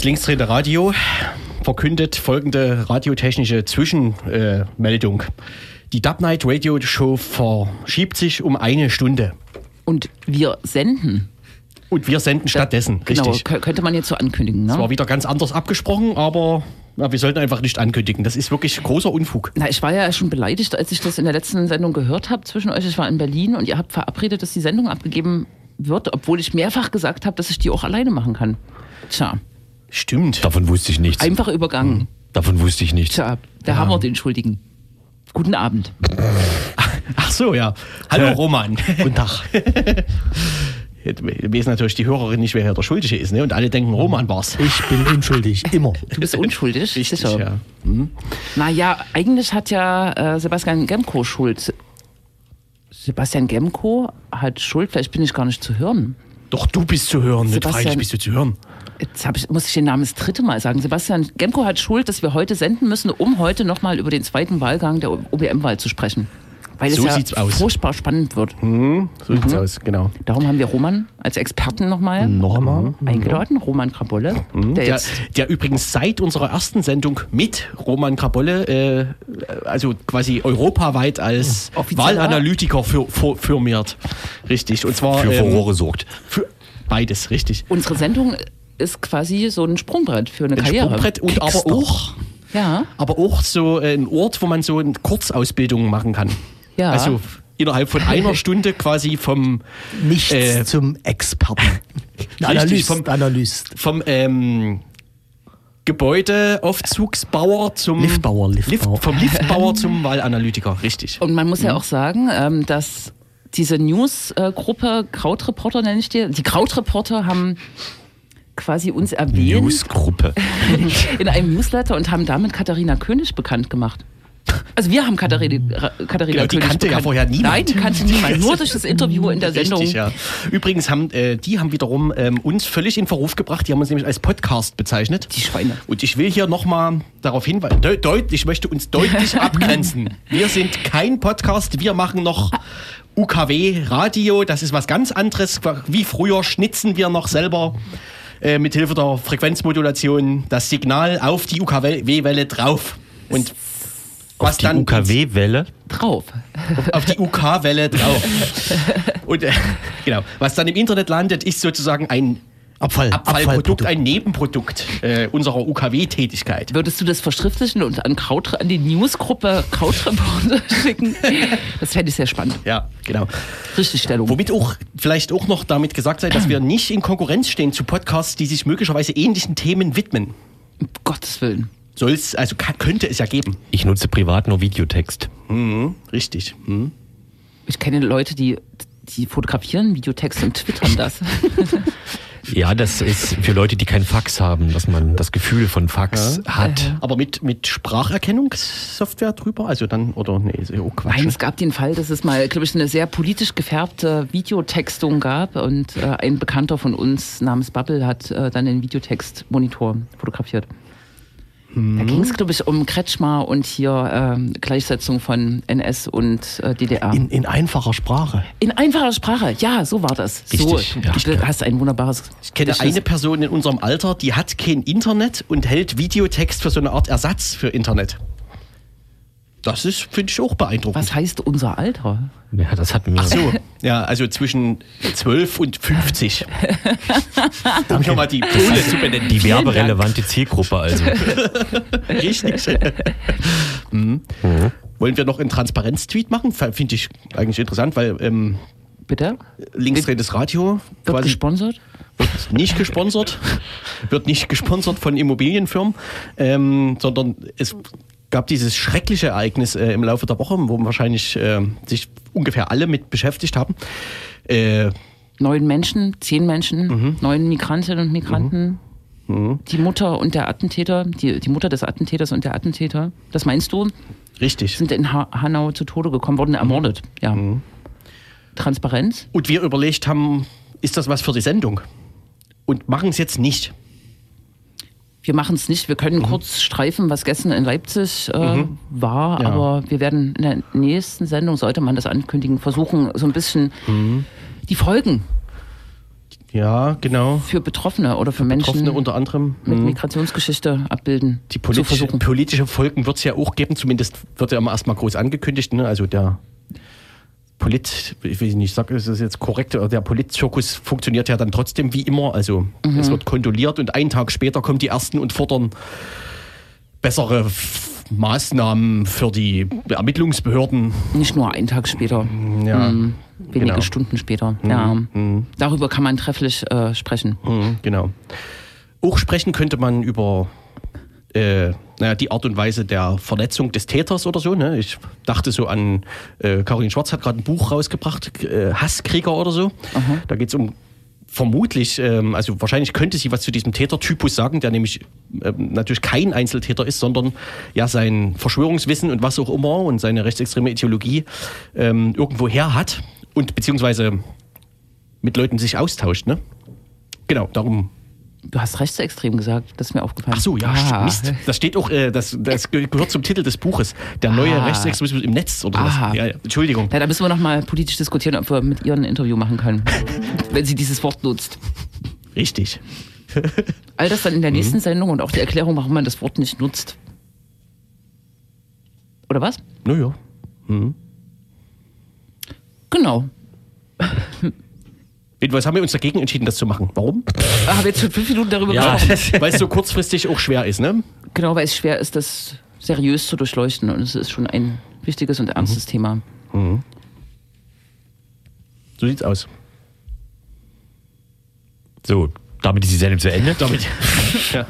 Das linksdrehende Radio verkündet folgende radiotechnische Zwischenmeldung. Die Dub Night Radio Show verschiebt sich um eine Stunde. Und wir senden. Und wir senden stattdessen, Genau, richtig. kö- könnte man jetzt so ankündigen. Das Ne? war wieder ganz anders abgesprochen, aber ja, wir sollten einfach nicht ankündigen. Das ist wirklich großer Unfug. Na, ich war ja schon beleidigt, als ich das in der letzten Sendung gehört habe zwischen euch. Ich war in Berlin und ihr habt verabredet, dass die Sendung abgegeben wird, obwohl ich mehrfach gesagt habe, dass ich die auch alleine machen kann. Tja, Stimmt. Davon wusste ich nichts. einfach übergangen. Davon wusste ich nichts. Tja, da haben wir den Schuldigen. Guten Abend. Ach so, ja. Hallo Ja. Roman. Guten Tag. Jetzt wissen natürlich die Hörerin nicht, wer hier der Schuldige ist. Ne? Und alle denken, Roman war's. Ich bin unschuldig, immer. Du bist unschuldig, Richtig, sicher. ja. Naja, eigentlich hat ja äh, Sebastian Gemko Schuld. Sebastian Gemko hat Schuld, vielleicht bin ich gar nicht zu hören. Doch du bist zu hören, nicht Sebastian- freilich bist du zu hören. Jetzt ich, muss ich den Namen das dritte Mal sagen. Sebastian Gemko hat Schuld, dass wir heute senden müssen, um heute nochmal über den zweiten Wahlgang der OBM-Wahl zu sprechen. Weil So es ja sieht's aus. furchtbar spannend wird. So Mhm. sieht's aus, genau. Darum haben wir Roman als Experten nochmal Noch einmal. eingeladen. Roman Krabolle, der Der, jetzt der übrigens seit unserer ersten Sendung mit Roman Krabolle, äh, also quasi europaweit als Offizieller- Wahlanalytiker für, für, firmiert. Richtig. Und zwar Für ähm, Furore sorgt. für beides, richtig. unsere Sendung ist quasi so ein Sprungbrett für eine Ein Karriere. Sprungbrett und aber auch, Ja, aber auch so ein Ort, wo man so eine Kurzausbildung machen kann. Ja. Also innerhalb von einer Stunde quasi vom Nichts Äh, zum Experten. Analyst, vom- Analyst. vom ähm, Gebäudeaufzugsbauer zum Liftbauer, Liftbauer. Lift, vom Liftbauer zum Wahlanalytiker, richtig. Und man muss Mhm. ja auch sagen, ähm, dass diese News-Gruppe Krautreporter nenne ich die, die Krautreporter haben quasi uns erwähnt Newsgruppe. in einem Newsletter und haben damit Katharina König bekannt gemacht. Also wir haben Katharina, Katharina Genau, die König kannte ja bekannt. vorher niemand. Nein, die kannte niemand. Nur durch das Interview in der Sendung. Richtig, ja. Übrigens haben äh, die haben wiederum ähm, uns völlig in Verruf gebracht. Die haben uns nämlich als Podcast bezeichnet. Die Schweine. Und ich will hier nochmal darauf hinweisen, de deut ich möchte uns deutlich abgrenzen. Wir sind kein Podcast, wir machen noch UKW Radio, das ist was ganz anderes. Wie früher schnitzen wir noch selber äh, mit Hilfe der Frequenzmodulation das Signal auf die UKW-Welle drauf. Und was Auf die dann UKW-Welle. Drauf. auf die UK-Welle drauf. Und äh, genau, was dann im Internet landet, ist sozusagen ein Abfall. Abfallprodukt, Abfallprodukt. ein Nebenprodukt äh, unserer UKW-Tätigkeit. Würdest du das verschriftlichen und an, Kraut, an die Newsgruppe Krautreporter schicken? Das fände ich sehr spannend. Ja, genau. Richtigstellung. Womit auch vielleicht auch noch damit gesagt sei, dass wir nicht in Konkurrenz stehen zu Podcasts, die sich möglicherweise ähnlichen Themen widmen. Um Gottes Willen. Soll's, also ka- könnte es ja geben. Ich nutze privat nur Videotext. Mhm, richtig. Mhm. Ich kenne Leute, die, die fotografieren Videotext und twittern das. Ja, das ist für Leute, die kein Fax haben, dass man das Gefühl von Fax hat. Aber mit, mit Spracherkennungssoftware drüber? Also dann, oder nee, ist ja auch Quatsch. Nein, es gab den Fall, dass es mal, glaube ich, eine sehr politisch gefärbte Videotextung gab und äh, ein Bekannter von uns namens Bubble hat äh, dann den Videotextmonitor fotografiert. Da ging es, glaube ich, um Kretschmer und hier ähm, Gleichsetzung von NS und äh, DDR. In, in einfacher Sprache. In einfacher Sprache, ja, so war das. Richtig, so, ja. du hast ein wunderbares. Ich kenne eine Person in unserem Alter, die hat kein Internet und hält Videotext für so eine Art Ersatz für Internet. Das ist, finde ich, auch beeindruckend. Was heißt unser Alter? Ja, das hatten wir. Ach so, ja, also zwischen 12 und 50. um nochmal die Pole zu benennen. Die Vielen werberelevante Zielgruppe also. Richtig. mhm. Wollen wir noch einen Transparenz-Tweet machen? Finde ich eigentlich interessant, weil ähm, Bitte? linksdrehendes Radio Wird quasi gesponsert? wird nicht gesponsert, wird nicht gesponsert von Immobilienfirmen, ähm, sondern es gab dieses schreckliche Ereignis äh, im Laufe der Woche, wo wahrscheinlich äh, sich ungefähr alle mit beschäftigt haben. Äh, Neun Menschen, zehn Menschen, Mhm. neun Migrantinnen und Migranten. Die Mutter und der Attentäter, die, die Mutter des Attentäters und der Attentäter, das meinst du, richtig. sind in ha Hanau zu Tode gekommen, wurden ermordet. Ja. Mhm. Transparenz? Und wir überlegt haben, ist das was für die Sendung? Und machen es jetzt nicht. Wir machen es nicht. Wir Mhm. können kurz streifen, was gestern in Leipzig äh, war, Ja. aber wir werden in der nächsten Sendung, sollte man das ankündigen, versuchen, so ein bisschen Mhm. die Folgen Ja, genau. für Betroffene oder für Menschen Betroffene unter anderem. mit Mhm. Migrationsgeschichte abbilden. Die politische, versuchen. politische Folgen wird es ja auch geben, zumindest wird ja immer erstmal groß angekündigt. Ne? Also der Polit, ich will nicht sagen, ist das jetzt korrekt, aber der Politzirkus funktioniert ja dann trotzdem wie immer. Also Mhm. es wird kondoliert und einen Tag später kommen die Ersten und fordern bessere Maßnahmen für die Ermittlungsbehörden. Nicht nur einen Tag später, Ja, Mhm. wenige genau. Stunden später. Ja. Mhm. Darüber kann man trefflich äh, sprechen. Mhm, genau. Auch sprechen könnte man über äh, naja, die Art und Weise der Verletzung des Täters oder so. Ne? Ich dachte so an, äh, Caroline Schwarz hat gerade ein Buch rausgebracht, äh, Hasskrieger oder so. Da geht es um vermutlich, ähm, also wahrscheinlich könnte sie was zu diesem Tätertypus sagen, der nämlich ähm, natürlich kein Einzeltäter ist, sondern ja sein Verschwörungswissen und was auch immer und seine rechtsextreme Ideologie ähm, irgendwo her hat und beziehungsweise mit Leuten sich austauscht. Ne? Genau, darum Du hast rechtsextrem gesagt, das ist mir aufgefallen. Ach so, ja, Ah. Mist. Das steht auch, äh, das, das ge- gehört zum Titel des Buches. Der neue Ah. Rechtsextremismus im Netz oder was. Aha. Ja, Entschuldigung. Ja, da müssen wir nochmal politisch diskutieren, ob wir mit ihr ein Interview machen können, wenn sie dieses Wort nutzt. Richtig. All das dann in der Mhm. nächsten Sendung und auch die Erklärung, warum man das Wort nicht nutzt. Oder was? Naja. Genau. Jedenfalls haben wir uns dagegen entschieden, das zu machen. Warum? Ich habe jetzt schon fünf Minuten darüber Ja. gesprochen. Weil es so kurzfristig auch schwer ist, ne? Genau, weil es schwer ist, das seriös zu durchleuchten. Und es ist schon ein wichtiges und ernstes Mhm. Thema. So sieht's aus. So, damit ist die Sendung zu Ende. Damit. ja.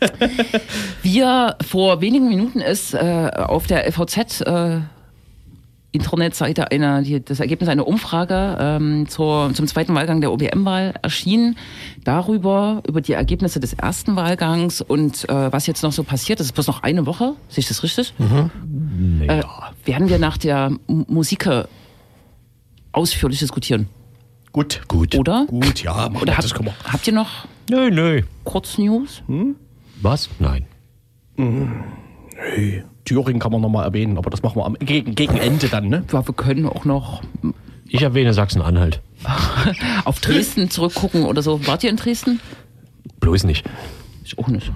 Wir vor wenigen Minuten ist äh, auf der LVZ äh, Internetseite eine, die, das Ergebnis einer Umfrage ähm, zur, zum zweiten Wahlgang der OBM-Wahl erschienen. Darüber, über die Ergebnisse des ersten Wahlgangs und äh, was jetzt noch so passiert. Das ist bloß noch eine Woche. Sehe ich das richtig? Äh, werden wir nach der Musik ausführlich diskutieren. Gut. Gut. Oder? Gut, ja, Oder habt, das können wir. habt ihr noch Nö, nö. Kurznews? Was? Nein. Hey, Thüringen kann man nochmal erwähnen, aber das machen wir am, gegen, gegen Ende dann, ne? Ja, wir können auch noch Ich erwähne Sachsen-Anhalt. auf Dresden zurückgucken oder so. Wart ihr in Dresden? Bloß nicht. Ich auch nicht.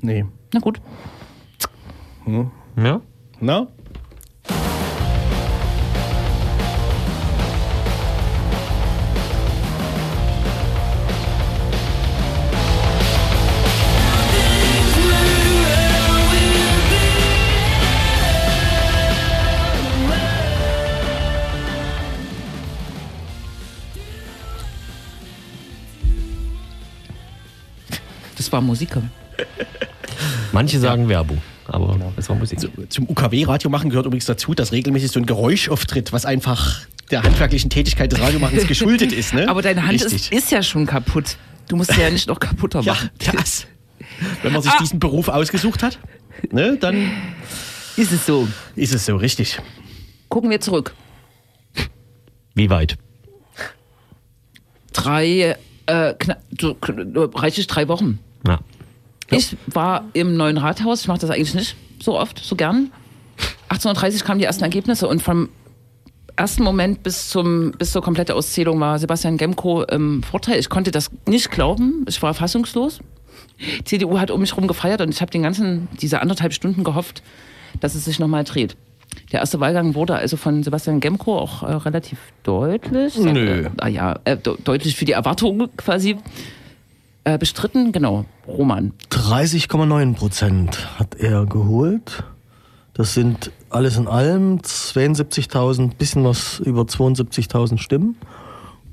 Nee. Na gut. Ja? Na? Das war Musik. Manche sagen Werbung, aber es war Musik. Zum UKW-Radio machen gehört übrigens dazu, dass regelmäßig so ein Geräusch auftritt, was einfach der handwerklichen Tätigkeit des Radiomachens geschuldet ist, ne? Aber deine Hand ist, ist ja schon kaputt. Du musst sie ja nicht noch kaputter Ja, machen. das. Wenn man sich Ah. diesen Beruf ausgesucht hat, ne, dann Ist es so. ist es so richtig. Gucken wir zurück. Wie weit? Drei, äh, kna so, reichlich drei Wochen. Ja. Ich war im neuen Rathaus. Ich mache das eigentlich nicht so oft, so gern. 1830 kamen die ersten Ergebnisse und vom ersten Moment bis, zum, bis zur kompletten Auszählung war Sebastian Gemko im Vorteil. Ich konnte das nicht glauben. Ich war fassungslos. Die CDU hat um mich herum gefeiert und ich habe den ganzen, diese anderthalb Stunden gehofft, dass es sich nochmal dreht. Der erste Wahlgang wurde also von Sebastian Gemko auch äh, relativ deutlich. Nö. Äh, naja, äh, de deutlich für die Erwartungen quasi äh, bestritten. Genau, Roman. 30,9 Prozent hat er geholt. Das sind alles in allem 72.000, bisschen was über 72.000 Stimmen.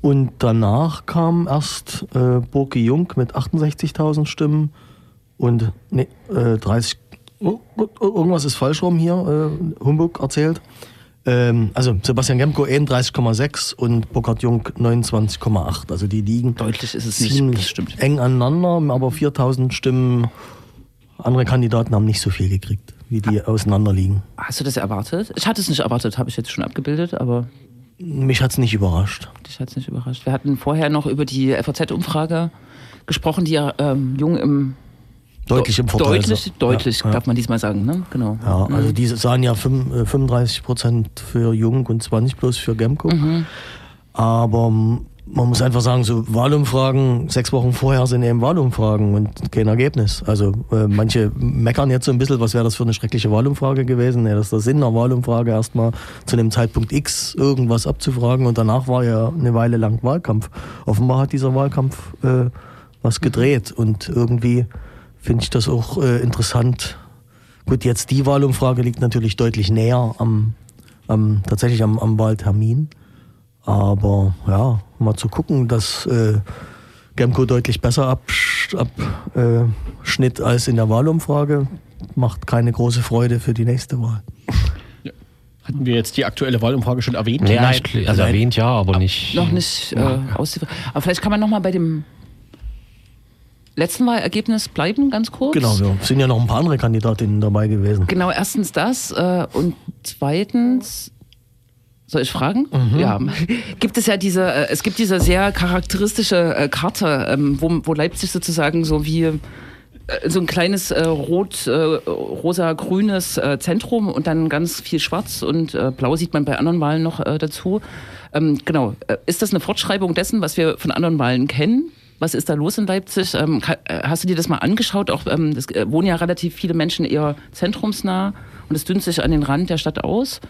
Und danach kam erst äh, Burki Jung mit 68.000 Stimmen und nee, äh, 30. Oh, irgendwas ist falsch rum hier, äh, Humbug erzählt. Ähm, also Sebastian Gemko 31,6 und Burkhard Jung 29,8. Also die liegen Deutlich ist es nicht. stimmt. eng aneinander, aber 4000 Stimmen. Andere Kandidaten haben nicht so viel gekriegt, wie die auseinander liegen. Hast du das erwartet? Ich hatte es nicht erwartet, habe ich jetzt schon abgebildet, aber Mich hat's nicht überrascht. dich hat es nicht überrascht. Wir hatten vorher noch über die FAZ-Umfrage gesprochen, die ja ähm, Jung im Deutlich im Vorteil. Deutlich, Ja, deutlich, ja. darf man diesmal sagen, ne? Genau. Ja, also die sahen ja fünf- äh, 35 Prozent für Jung und 20 bloß für Gemco. Aber mm, man muss einfach sagen, so Wahlumfragen, sechs Wochen vorher sind eben Wahlumfragen und kein Ergebnis. Also äh, manche meckern jetzt so ein bisschen, was wäre das für eine schreckliche Wahlumfrage gewesen. Ja, das ist der Sinn einer Wahlumfrage, erstmal zu einem Zeitpunkt X irgendwas abzufragen und danach war ja eine Weile lang Wahlkampf. Offenbar hat dieser Wahlkampf äh, was gedreht und irgendwie finde ich das auch äh, interessant. Gut, jetzt die Wahlumfrage liegt natürlich deutlich näher am, am tatsächlich am, am Wahltermin. Aber ja, mal zu gucken, dass äh, Gemco deutlich besser abschnitt ab, äh, als in der Wahlumfrage, macht keine große Freude für die nächste Wahl. Hatten wir jetzt die aktuelle Wahlumfrage schon erwähnt? Nee, Nein, also Nein. erwähnt ja, aber nicht. Noch nicht äh, auszuführen. Aber vielleicht kann man noch mal bei dem letzten Wahlergebnis bleiben, ganz kurz. Genau, wir sind ja noch ein paar andere Kandidatinnen dabei gewesen. Genau, erstens das äh, und zweitens soll ich fragen? Mhm. Ja. Gibt es ja diese, äh, es gibt diese sehr charakteristische äh, Karte, ähm, wo, wo Leipzig sozusagen so wie äh, so ein kleines äh, rot, äh, rosa-grünes äh, Zentrum und dann ganz viel schwarz und blau sieht man bei anderen Wahlen noch dazu. Ähm, genau. Ist das eine Fortschreibung dessen, was wir von anderen Wahlen kennen? Was ist da los in Leipzig? Ähm, hast du dir das mal angeschaut? Auch ähm, es wohnen ja relativ viele Menschen eher zentrumsnah und es dünnt sich an den Rand der Stadt aus.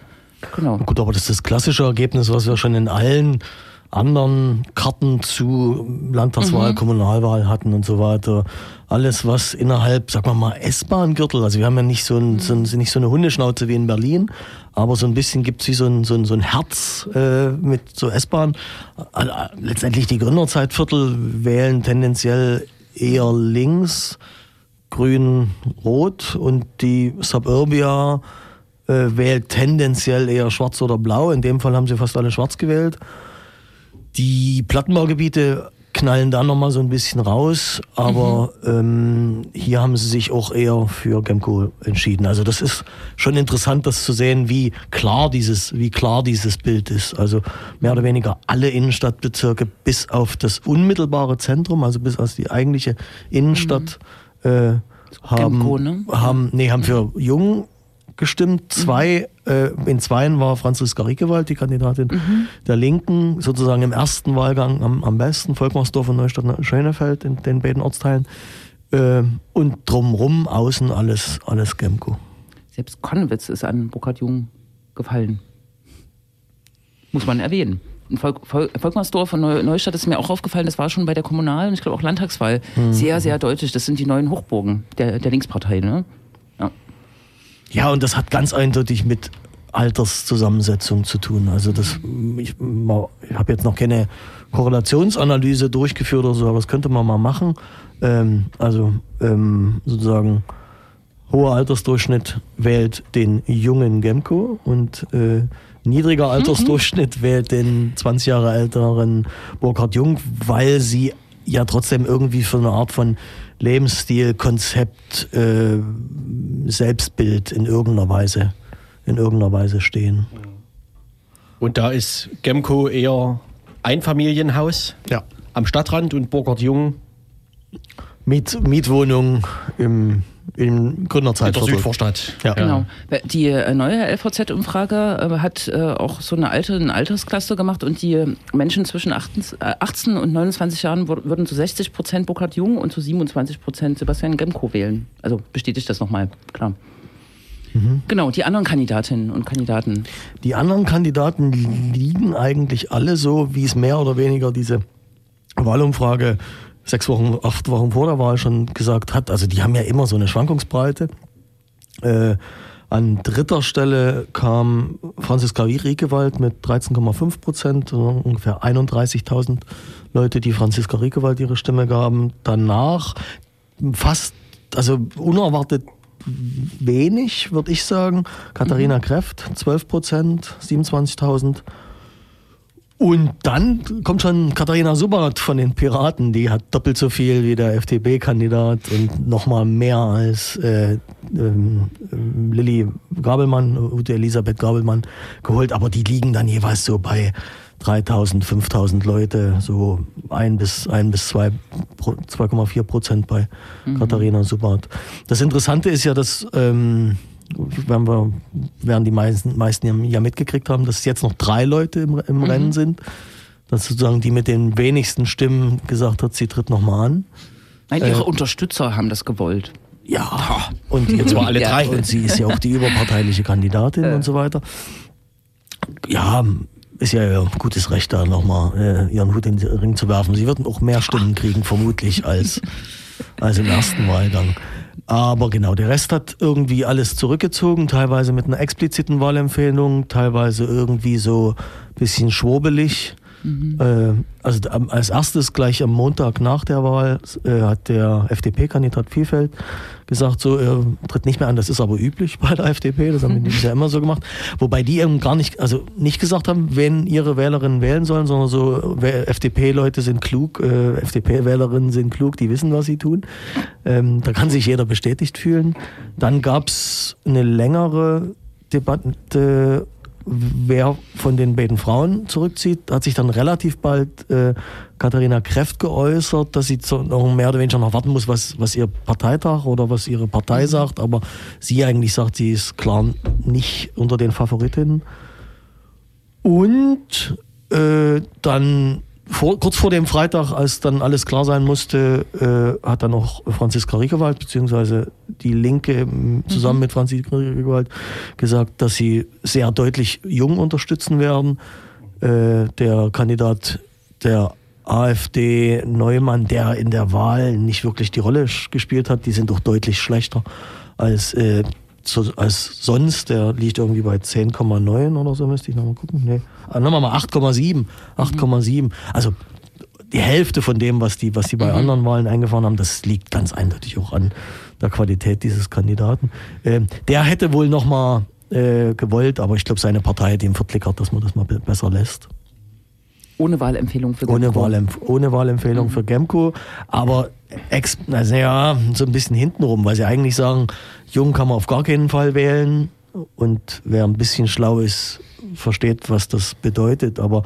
Genau. Gut, aber das ist das klassische Ergebnis, was wir schon in allen anderen Karten zu Landtagswahl, mhm. Kommunalwahl hatten und so weiter. Alles, was innerhalb, sag mal mal, S-Bahn-Gürtel, also wir haben ja nicht so, ein, mhm. so, ein, nicht so eine Hundeschnauze wie in Berlin, aber so ein bisschen gibt's wie so ein, so ein, so ein Herz äh, mit so S-Bahn. Letztendlich die Gründerzeitviertel wählen tendenziell eher links, grün, rot und die Suburbia äh, wählt tendenziell eher schwarz oder blau. In dem Fall haben sie fast alle schwarz gewählt. Die Plattenbaugebiete knallen da nochmal so ein bisschen raus, aber mhm. ähm, hier haben sie sich auch eher für Gemco entschieden. Also das ist schon interessant, das zu sehen, wie klar dieses, wie klar dieses Bild ist. Also mehr oder weniger alle Innenstadtbezirke bis auf das unmittelbare Zentrum, also bis auf die eigentliche Innenstadt mhm. äh, haben, Gemco, ne? haben, nee, haben für Jung gestimmt. Zwei, mhm. Äh, in zweien war Franziska Riekewald, die Kandidatin mhm. der Linken, sozusagen im ersten Wahlgang am, am besten, Volkmarsdorf und Neustadt-Schönefeld in den beiden Ortsteilen. Äh, und drumrum außen alles, alles Gemco. Selbst Konnewitz ist an Burkhard Jung gefallen. Muss man erwähnen. Volk, Volk, Volkmarsdorf und Neustadt ist mir auch aufgefallen, das war schon bei der Kommunal- und ich glaube auch Landtagswahl mhm. sehr, sehr deutlich. Das sind die neuen Hochburgen der, der Linkspartei. Ne? Ja, und das hat ganz eindeutig mit Alterszusammensetzung zu tun. Also das, ich, ich habe jetzt noch keine Korrelationsanalyse durchgeführt oder so, aber das könnte man mal machen. Ähm, also ähm, sozusagen hoher Altersdurchschnitt wählt den jungen Gemco und äh, niedriger mhm. Altersdurchschnitt wählt den 20 Jahre älteren Burkhard Jung, weil sie ja trotzdem irgendwie für eine Art von Lebensstil, Konzept, äh, Selbstbild in irgendeiner Weise, in irgendeiner Weise stehen. Und da ist Gemco eher Einfamilienhaus ja. am Stadtrand und Burkhard Jung Miet, Mietwohnung im in Gründerzeit. In der Südvorstadt. Ja. Genau. Die äh, neue LVZ-Umfrage äh, hat äh, auch so eine alte eine Altersklasse gemacht und die Menschen zwischen 18, und 29 Jahren würden zu 60 Prozent Burkhard Jung und zu 27 Prozent Sebastian Gemko wählen. Also bestätigt das nochmal, klar. Mhm. Genau, die anderen Kandidatinnen und Kandidaten. Die anderen Kandidaten liegen eigentlich alle so, wie es mehr oder weniger diese Wahlumfrage sechs Wochen, acht Wochen vor der Wahl schon gesagt hat. Also die haben ja immer so eine Schwankungsbreite. Äh, an dritter Stelle kam Franziska Riekewald mit 13,5 Prozent, ungefähr 31.000 Leute, die Franziska Riekewald ihre Stimme gaben. Danach fast, also unerwartet wenig, würde ich sagen. Katharina mhm. Kräft, 12 Prozent, 27.000. Und dann kommt schon Katharina Subert von den Piraten, die hat doppelt so viel wie der FDP-Kandidat und nochmal mehr als äh, ähm, Lilly Gabelmann, Ute Elisabeth Gabelmann geholt, aber die liegen dann jeweils so bei 3000, 5000 Leute, so ein bis ein bis zwei 2,4 Prozent bei mhm. Katharina Subert. Das Interessante ist ja, dass ähm, werden wir, werden die meisten, meisten ja mitgekriegt haben, dass jetzt noch drei Leute im, im mhm. Rennen sind. dass sozusagen die mit den wenigsten Stimmen gesagt hat, sie tritt nochmal an. Nein, ihre Unterstützer haben das gewollt. Ja, und jetzt zwar alle drei. Und sie ist ja auch die überparteiliche Kandidatin und so weiter. Ja, ist ja ihr gutes Recht, da nochmal äh, ihren Hut in den Ring zu werfen. Sie würden auch mehr Stimmen kriegen, vermutlich, als, als im ersten Wahlgang. Aber genau, der Rest hat irgendwie alles zurückgezogen, teilweise mit einer expliziten Wahlempfehlung, teilweise irgendwie so ein bisschen schwurbelig. Äh, also als erstes gleich am Montag nach der Wahl äh, hat der FDP-Kandidat Vielfeld gesagt, so er tritt nicht mehr an. Das ist aber üblich bei der FDP, das haben die bisher immer so gemacht. Wobei die eben gar nicht, also nicht gesagt haben, wen ihre Wählerinnen wählen sollen, sondern so FDP-Leute sind klug, äh, FDP-Wählerinnen sind klug, die wissen, was sie tun. Ähm, da kann sich jeder bestätigt fühlen. Dann gab's eine längere Debatte wer von den beiden Frauen zurückzieht, hat sich dann relativ bald äh, Katharina Kräft geäußert, dass sie zu, noch mehr oder weniger noch warten muss, was, was ihr Parteitag oder was ihre Partei sagt. Aber sie eigentlich sagt, sie ist klar nicht unter den Favoritinnen. Und äh, dann vor, kurz vor dem Freitag, als dann alles klar sein musste, äh, hat dann auch Franziska Riegewald, beziehungsweise die Linke m, zusammen mit Franziska Riegewald gesagt, dass sie sehr deutlich Jung unterstützen werden. Äh, der Kandidat der AfD Neumann, der in der Wahl nicht wirklich die Rolle gespielt hat, die sind doch deutlich schlechter als, äh, so, als sonst. Der liegt irgendwie bei 10,9 oder so, müsste ich nochmal gucken. Nee. Ah, Nochmal mal 8,7. 8,7. Also die Hälfte von dem, was die, was die bei anderen Wahlen eingefahren haben, das liegt ganz eindeutig auch an der Qualität dieses Kandidaten. Ähm, der hätte wohl nochmal äh, gewollt, aber ich glaube, seine Partei hat ihm verklickert, dass man das mal be besser lässt. Ohne Wahlempfehlung für Ohne, Gemco. Wahlempf ohne Wahlempfehlung für Gemco, aber ex also ja, so ein bisschen hintenrum, weil sie eigentlich sagen, Jung kann man auf gar keinen Fall wählen und wer ein bisschen schlau ist, versteht, was das bedeutet, aber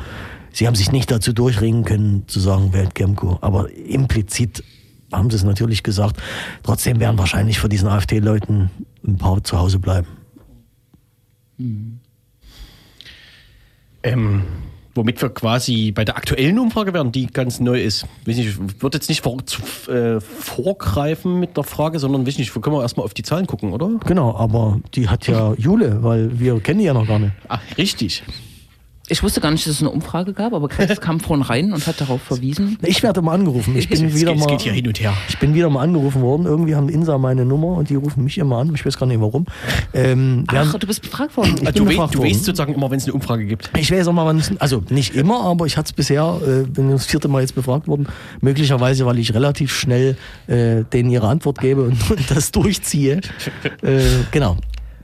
sie haben sich nicht dazu durchringen können, zu sagen, wählt Gemco, aber implizit haben sie es natürlich gesagt. Trotzdem werden wahrscheinlich für diesen AfD-Leuten ein paar zu Hause bleiben. Ähm, womit wir quasi bei der aktuellen Umfrage werden, die ganz neu ist. Ich würde jetzt nicht vor, zu, äh, vorgreifen mit der Frage, sondern weiß nicht, können wir erstmal auf die Zahlen gucken, oder? Genau, aber die hat ja Jule, weil wir kennen die ja noch gar nicht. Ah, richtig. Ich wusste gar nicht, dass es eine Umfrage gab, aber Krebs kam vorhin rein und hat darauf verwiesen. Ich werde mal angerufen. Ich bin Es wieder geht, es mal. geht hier hin und her. Ich bin wieder mal angerufen worden. Irgendwie haben Insa meine Nummer und die rufen mich immer an. Ich weiß gar nicht warum. Ähm, Ach, haben- du bist befragt worden. Ich bin du, we du worden. weißt sozusagen immer, wenn es eine Umfrage gibt. ich weiß auch mal, wann es, also nicht immer, aber ich hatte es bisher, äh, bin das vierte Mal jetzt befragt worden. Möglicherweise, weil ich relativ schnell äh, denen ihre Antwort gebe und, und das durchziehe. äh, genau.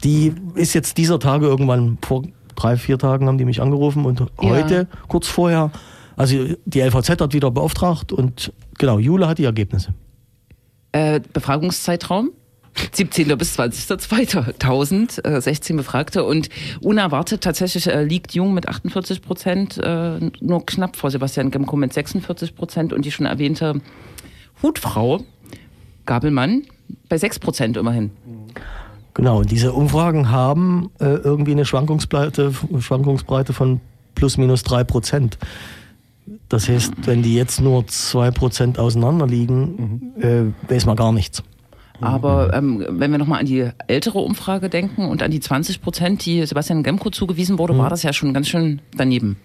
Die ist jetzt dieser Tage irgendwann vor drei, vier Tagen haben die mich angerufen und heute, kurz vorher, also die LVZ hat wieder beauftragt und genau, Jule hat die Ergebnisse. Äh, Befragungszeitraum? 17. bis 20.02. äh, 16 Befragte und unerwartet tatsächlich äh, liegt Jung mit 48 Prozent, äh, nur knapp vor Sebastian Gemko mit 46 Prozent und die schon erwähnte Hutfrau Gabelmann bei 6 Prozent immerhin. Genau, und diese Umfragen haben äh, irgendwie eine Schwankungsbreite, Schwankungsbreite von plus minus drei Prozent. Das heißt, wenn die jetzt nur zwei Prozent auseinander liegen, äh, weiß man gar nichts. Aber ähm, wenn wir nochmal an die ältere Umfrage denken und an die 20 Prozent, die Sebastian Gemko zugewiesen wurde, war das ja schon ganz schön daneben.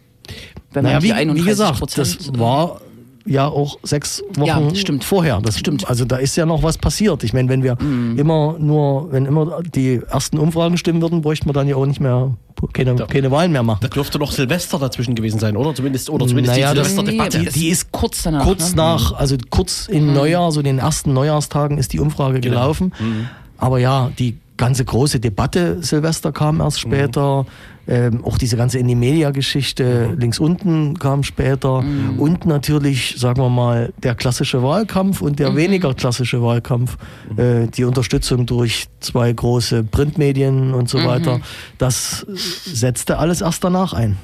Wenn Naja, wie, 31 wie gesagt, Prozent, das war ja auch sechs Wochen Ja, stimmt. vorher. Das Stimmt. Also da ist ja noch was passiert. Ich meine, wenn wir immer nur, wenn immer die ersten Umfragen stimmen würden, bräuchten wir dann ja auch nicht mehr keine, keine Wahlen mehr machen. Da dürfte noch Silvester dazwischen gewesen sein, oder? Zumindest, oder zumindest Naja, die Silvesterdebatte. Nee, Die, die ist kurz danach. kurz ne? nach, also kurz in Neujahr, so den ersten Neujahrstagen ist die Umfrage gelaufen. Aber ja, die ganze große Debatte Silvester kam erst später. Ähm, auch diese ganze Indie-Media-Geschichte links unten kam später. Und natürlich, sagen wir mal, der klassische Wahlkampf und der weniger klassische Wahlkampf, äh, die Unterstützung durch zwei große Printmedien und so weiter, das setzte alles erst danach ein.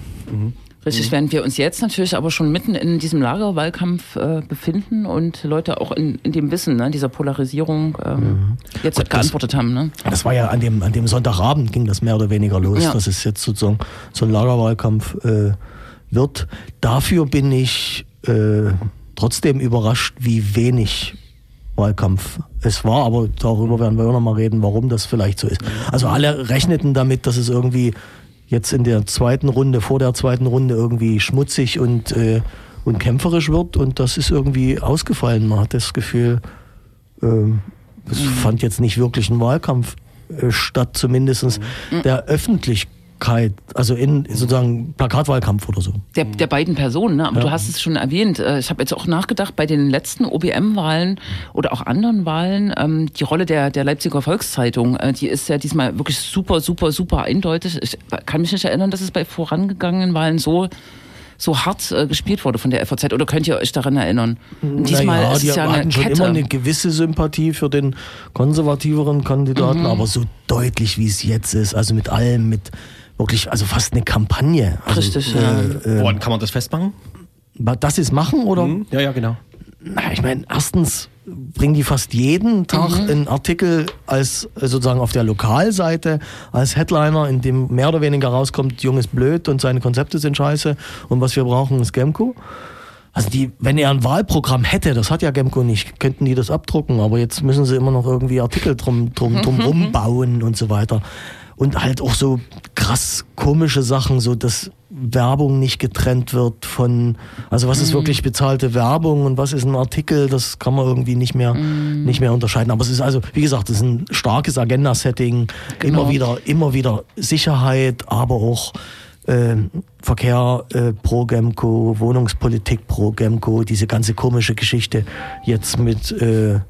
Richtig, während wir uns jetzt natürlich aber schon mitten in diesem Lagerwahlkampf äh, befinden und Leute auch in, in dem Wissen ne, dieser Polarisierung ähm, jetzt Gut, das- geantwortet haben. Ne? Das war ja an dem, an dem Sonntagabend ging das mehr oder weniger los. Ja. Das ist jetzt sozusagen so ein Lagerwahlkampf äh, wird. Dafür bin ich äh, trotzdem überrascht, wie wenig Wahlkampf es war, aber darüber werden wir auch noch mal reden, warum das vielleicht so ist. Also alle rechneten damit, dass es irgendwie jetzt in der zweiten Runde, vor der zweiten Runde irgendwie schmutzig und, äh, und kämpferisch wird und das ist irgendwie ausgefallen. Man hat das Gefühl, ähm, es fand jetzt nicht wirklich ein Wahlkampf äh, statt, zumindest der Öffentlichkeit, also in sozusagen Plakatwahlkampf oder so. Der, der beiden Personen, ne? aber Ja. du hast es schon erwähnt. Äh, Ich habe jetzt auch nachgedacht, bei den letzten OBM-Wahlen oder auch anderen Wahlen, ähm, die Rolle der, der Leipziger Volkszeitung, äh, die ist ja diesmal wirklich super, super, super eindeutig. Ich kann mich nicht erinnern, dass es bei vorangegangenen Wahlen so, so hart äh, gespielt wurde von der FAZ. Oder könnt ihr euch daran erinnern? Und diesmal naja, ist es ja eine hatten schon Kette. immer eine gewisse Sympathie für den konservativeren Kandidaten, aber so deutlich wie es jetzt ist, also mit allem, mit wirklich, also fast eine Kampagne. Also, Richtig, ja. äh, Woran kann man das festmachen? äh, das ist machen oder? Ja, ja, genau. Na, Ich meine, erstens bringen die fast jeden Tag einen Artikel als äh, sozusagen auf der Lokalseite als Headliner, in dem mehr oder weniger rauskommt, Jung ist blöd und seine Konzepte sind scheiße und was wir brauchen ist Gemco. Also die, wenn er ein Wahlprogramm hätte, das hat ja Gemco nicht, könnten die das abdrucken, aber jetzt müssen sie immer noch irgendwie Artikel drum, drum, drum rumbauen und so weiter. Und halt auch so krass komische Sachen, so dass Werbung nicht getrennt wird von, also was ist wirklich bezahlte Werbung und was ist ein Artikel, das kann man irgendwie nicht mehr, nicht mehr unterscheiden. Aber es ist also, wie gesagt, es ist ein starkes Agenda-Setting, Genau. immer wieder, immer wieder Sicherheit, aber auch äh, Verkehr äh, pro Gemco, Wohnungspolitik pro Gemco, diese ganze komische Geschichte jetzt mit, äh,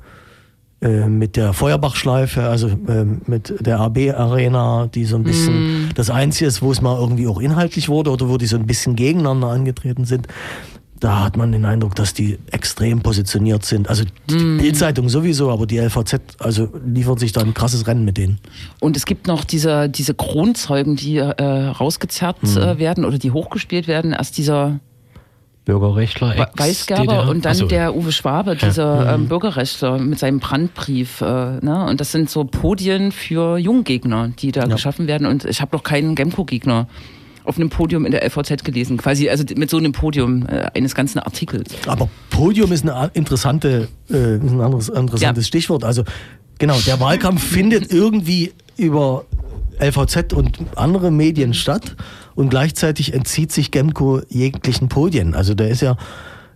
mit der Feuerbachschleife, also äh, mit der AB-Arena, die so ein bisschen das Einzige ist, wo es mal irgendwie auch inhaltlich wurde oder wo die so ein bisschen gegeneinander angetreten sind. Da hat man den Eindruck, dass die extrem positioniert sind. Also die Bildzeitung sowieso, aber die LVZ also liefert sich da ein krasses Rennen mit denen. Und es gibt noch diese, diese Kronzeugen, die äh, rausgezerrt äh, werden oder die hochgespielt werden. Erst dieser Bürgerrechtler, Wa- Weißgerber und dann so. der Uwe Schwabe, dieser ähm, Bürgerrechtler mit seinem Brandbrief. Äh, ne? Und das sind so Podien für Junggegner, die da geschaffen werden. Und ich habe noch keinen Gemco-Gegner auf einem Podium in der LVZ gelesen. Quasi also mit so einem Podium äh, eines ganzen Artikels. Aber Podium ist eine interessante, äh, ist ein anderes, interessantes Ja. Stichwort. Also genau, der Wahlkampf findet irgendwie über LVZ und andere Medien statt und gleichzeitig entzieht sich Gemco jeglichen Podien. Also der ist ja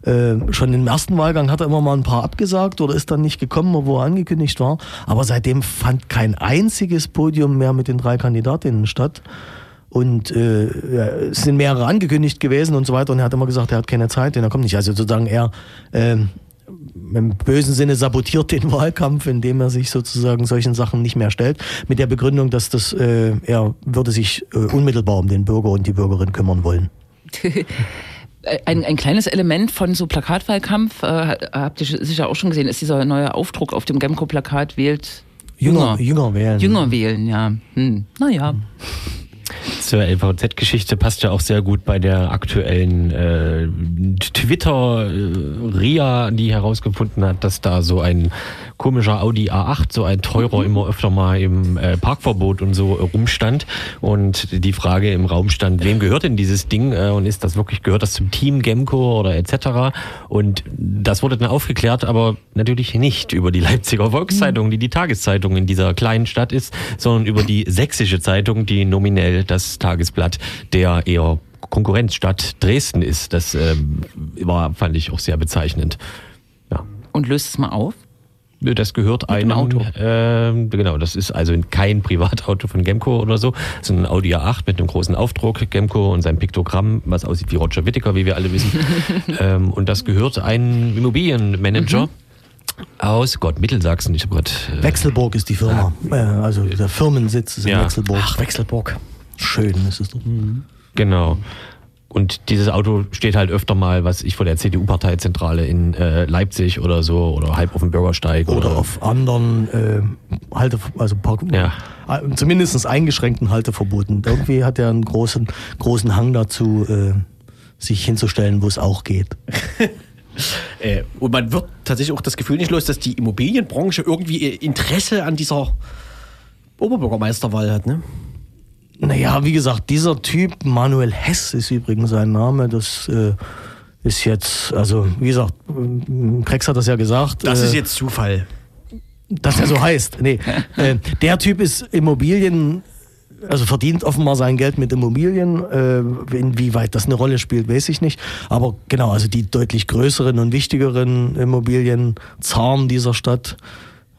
äh, schon im ersten Wahlgang hat er immer mal ein paar abgesagt oder ist dann nicht gekommen, wo er angekündigt war. Aber seitdem fand kein einziges Podium mehr mit den drei Kandidatinnen statt. Und äh, es sind mehrere angekündigt gewesen und so weiter. Und er hat immer gesagt, er hat keine Zeit, denn er kommt nicht. Also sozusagen er ähm, im bösen Sinne sabotiert den Wahlkampf, indem er sich sozusagen solchen Sachen nicht mehr stellt, mit der Begründung, dass das äh, er würde sich äh, unmittelbar um den Bürger und die Bürgerin kümmern wollen. Ein, ein kleines Element von so Plakatwahlkampf, äh, habt ihr sicher auch schon gesehen, ist dieser neue Aufdruck auf dem Gemco-Plakat wählt Jünger, jünger wählen. Jünger wählen, ja. Hm. Naja. Zur LVZ-Geschichte passt ja auch sehr gut bei der aktuellen äh, Twitter-Ria, die herausgefunden hat, dass da so ein komischer Audi A8, so ein teurer, immer öfter mal im äh, Parkverbot und so äh, rumstand. Und die Frage im Raum stand, wem gehört denn dieses Ding äh, und ist das wirklich, gehört das zum Team Gemco oder etc.? Und das wurde dann aufgeklärt, aber natürlich nicht über die Leipziger Volkszeitung, die die Tageszeitung in dieser kleinen Stadt ist, sondern über die sächsische Zeitung, die nominell das Tagesblatt der eher Konkurrenzstadt Dresden ist. Das ähm, war, fand ich auch sehr bezeichnend. Ja. Und löst es mal auf. Das gehört einem Auto. Ähm, genau, das ist also kein Privatauto von Gemco oder so, sondern ein Audi A8 mit einem großen Aufdruck, Gemco und sein Piktogramm, was aussieht wie Roger Whittaker, wie wir alle wissen. ähm, und das gehört einem Immobilienmanager aus Gott Mittelsachsen. Ich habe gerade äh, Wechselburg ist die Firma. Äh, also der Firmensitz ist in Ja. Wechselburg. Ach, Wechselburg. Schön ist es doch. Genau. Und dieses Auto steht halt öfter mal, was ich vor der CDU-Parteizentrale in äh, Leipzig oder so oder halb auf dem Bürgersteig Oder auf anderen äh, Halte, also Park, Ja. äh, zumindest eingeschränkten Halteverboten. Irgendwie hat er einen großen, großen Hang dazu, äh, sich hinzustellen, wo es auch geht. Äh, und man wird tatsächlich auch das Gefühl nicht los, dass die Immobilienbranche irgendwie Interesse an dieser Oberbürgermeisterwahl hat. Ne? Naja, wie gesagt, dieser Typ, Manuel Hess ist übrigens sein Name, das äh, ist jetzt, also wie gesagt, Krex hat das ja gesagt. Das äh, ist jetzt Zufall. dass er so heißt. Nee, äh, der Typ ist Immobilien, also verdient offenbar sein Geld mit Immobilien. Äh, inwieweit das eine Rolle spielt, weiß ich nicht. Aber genau, also die deutlich größeren und wichtigeren Immobilien, Zahn dieser Stadt,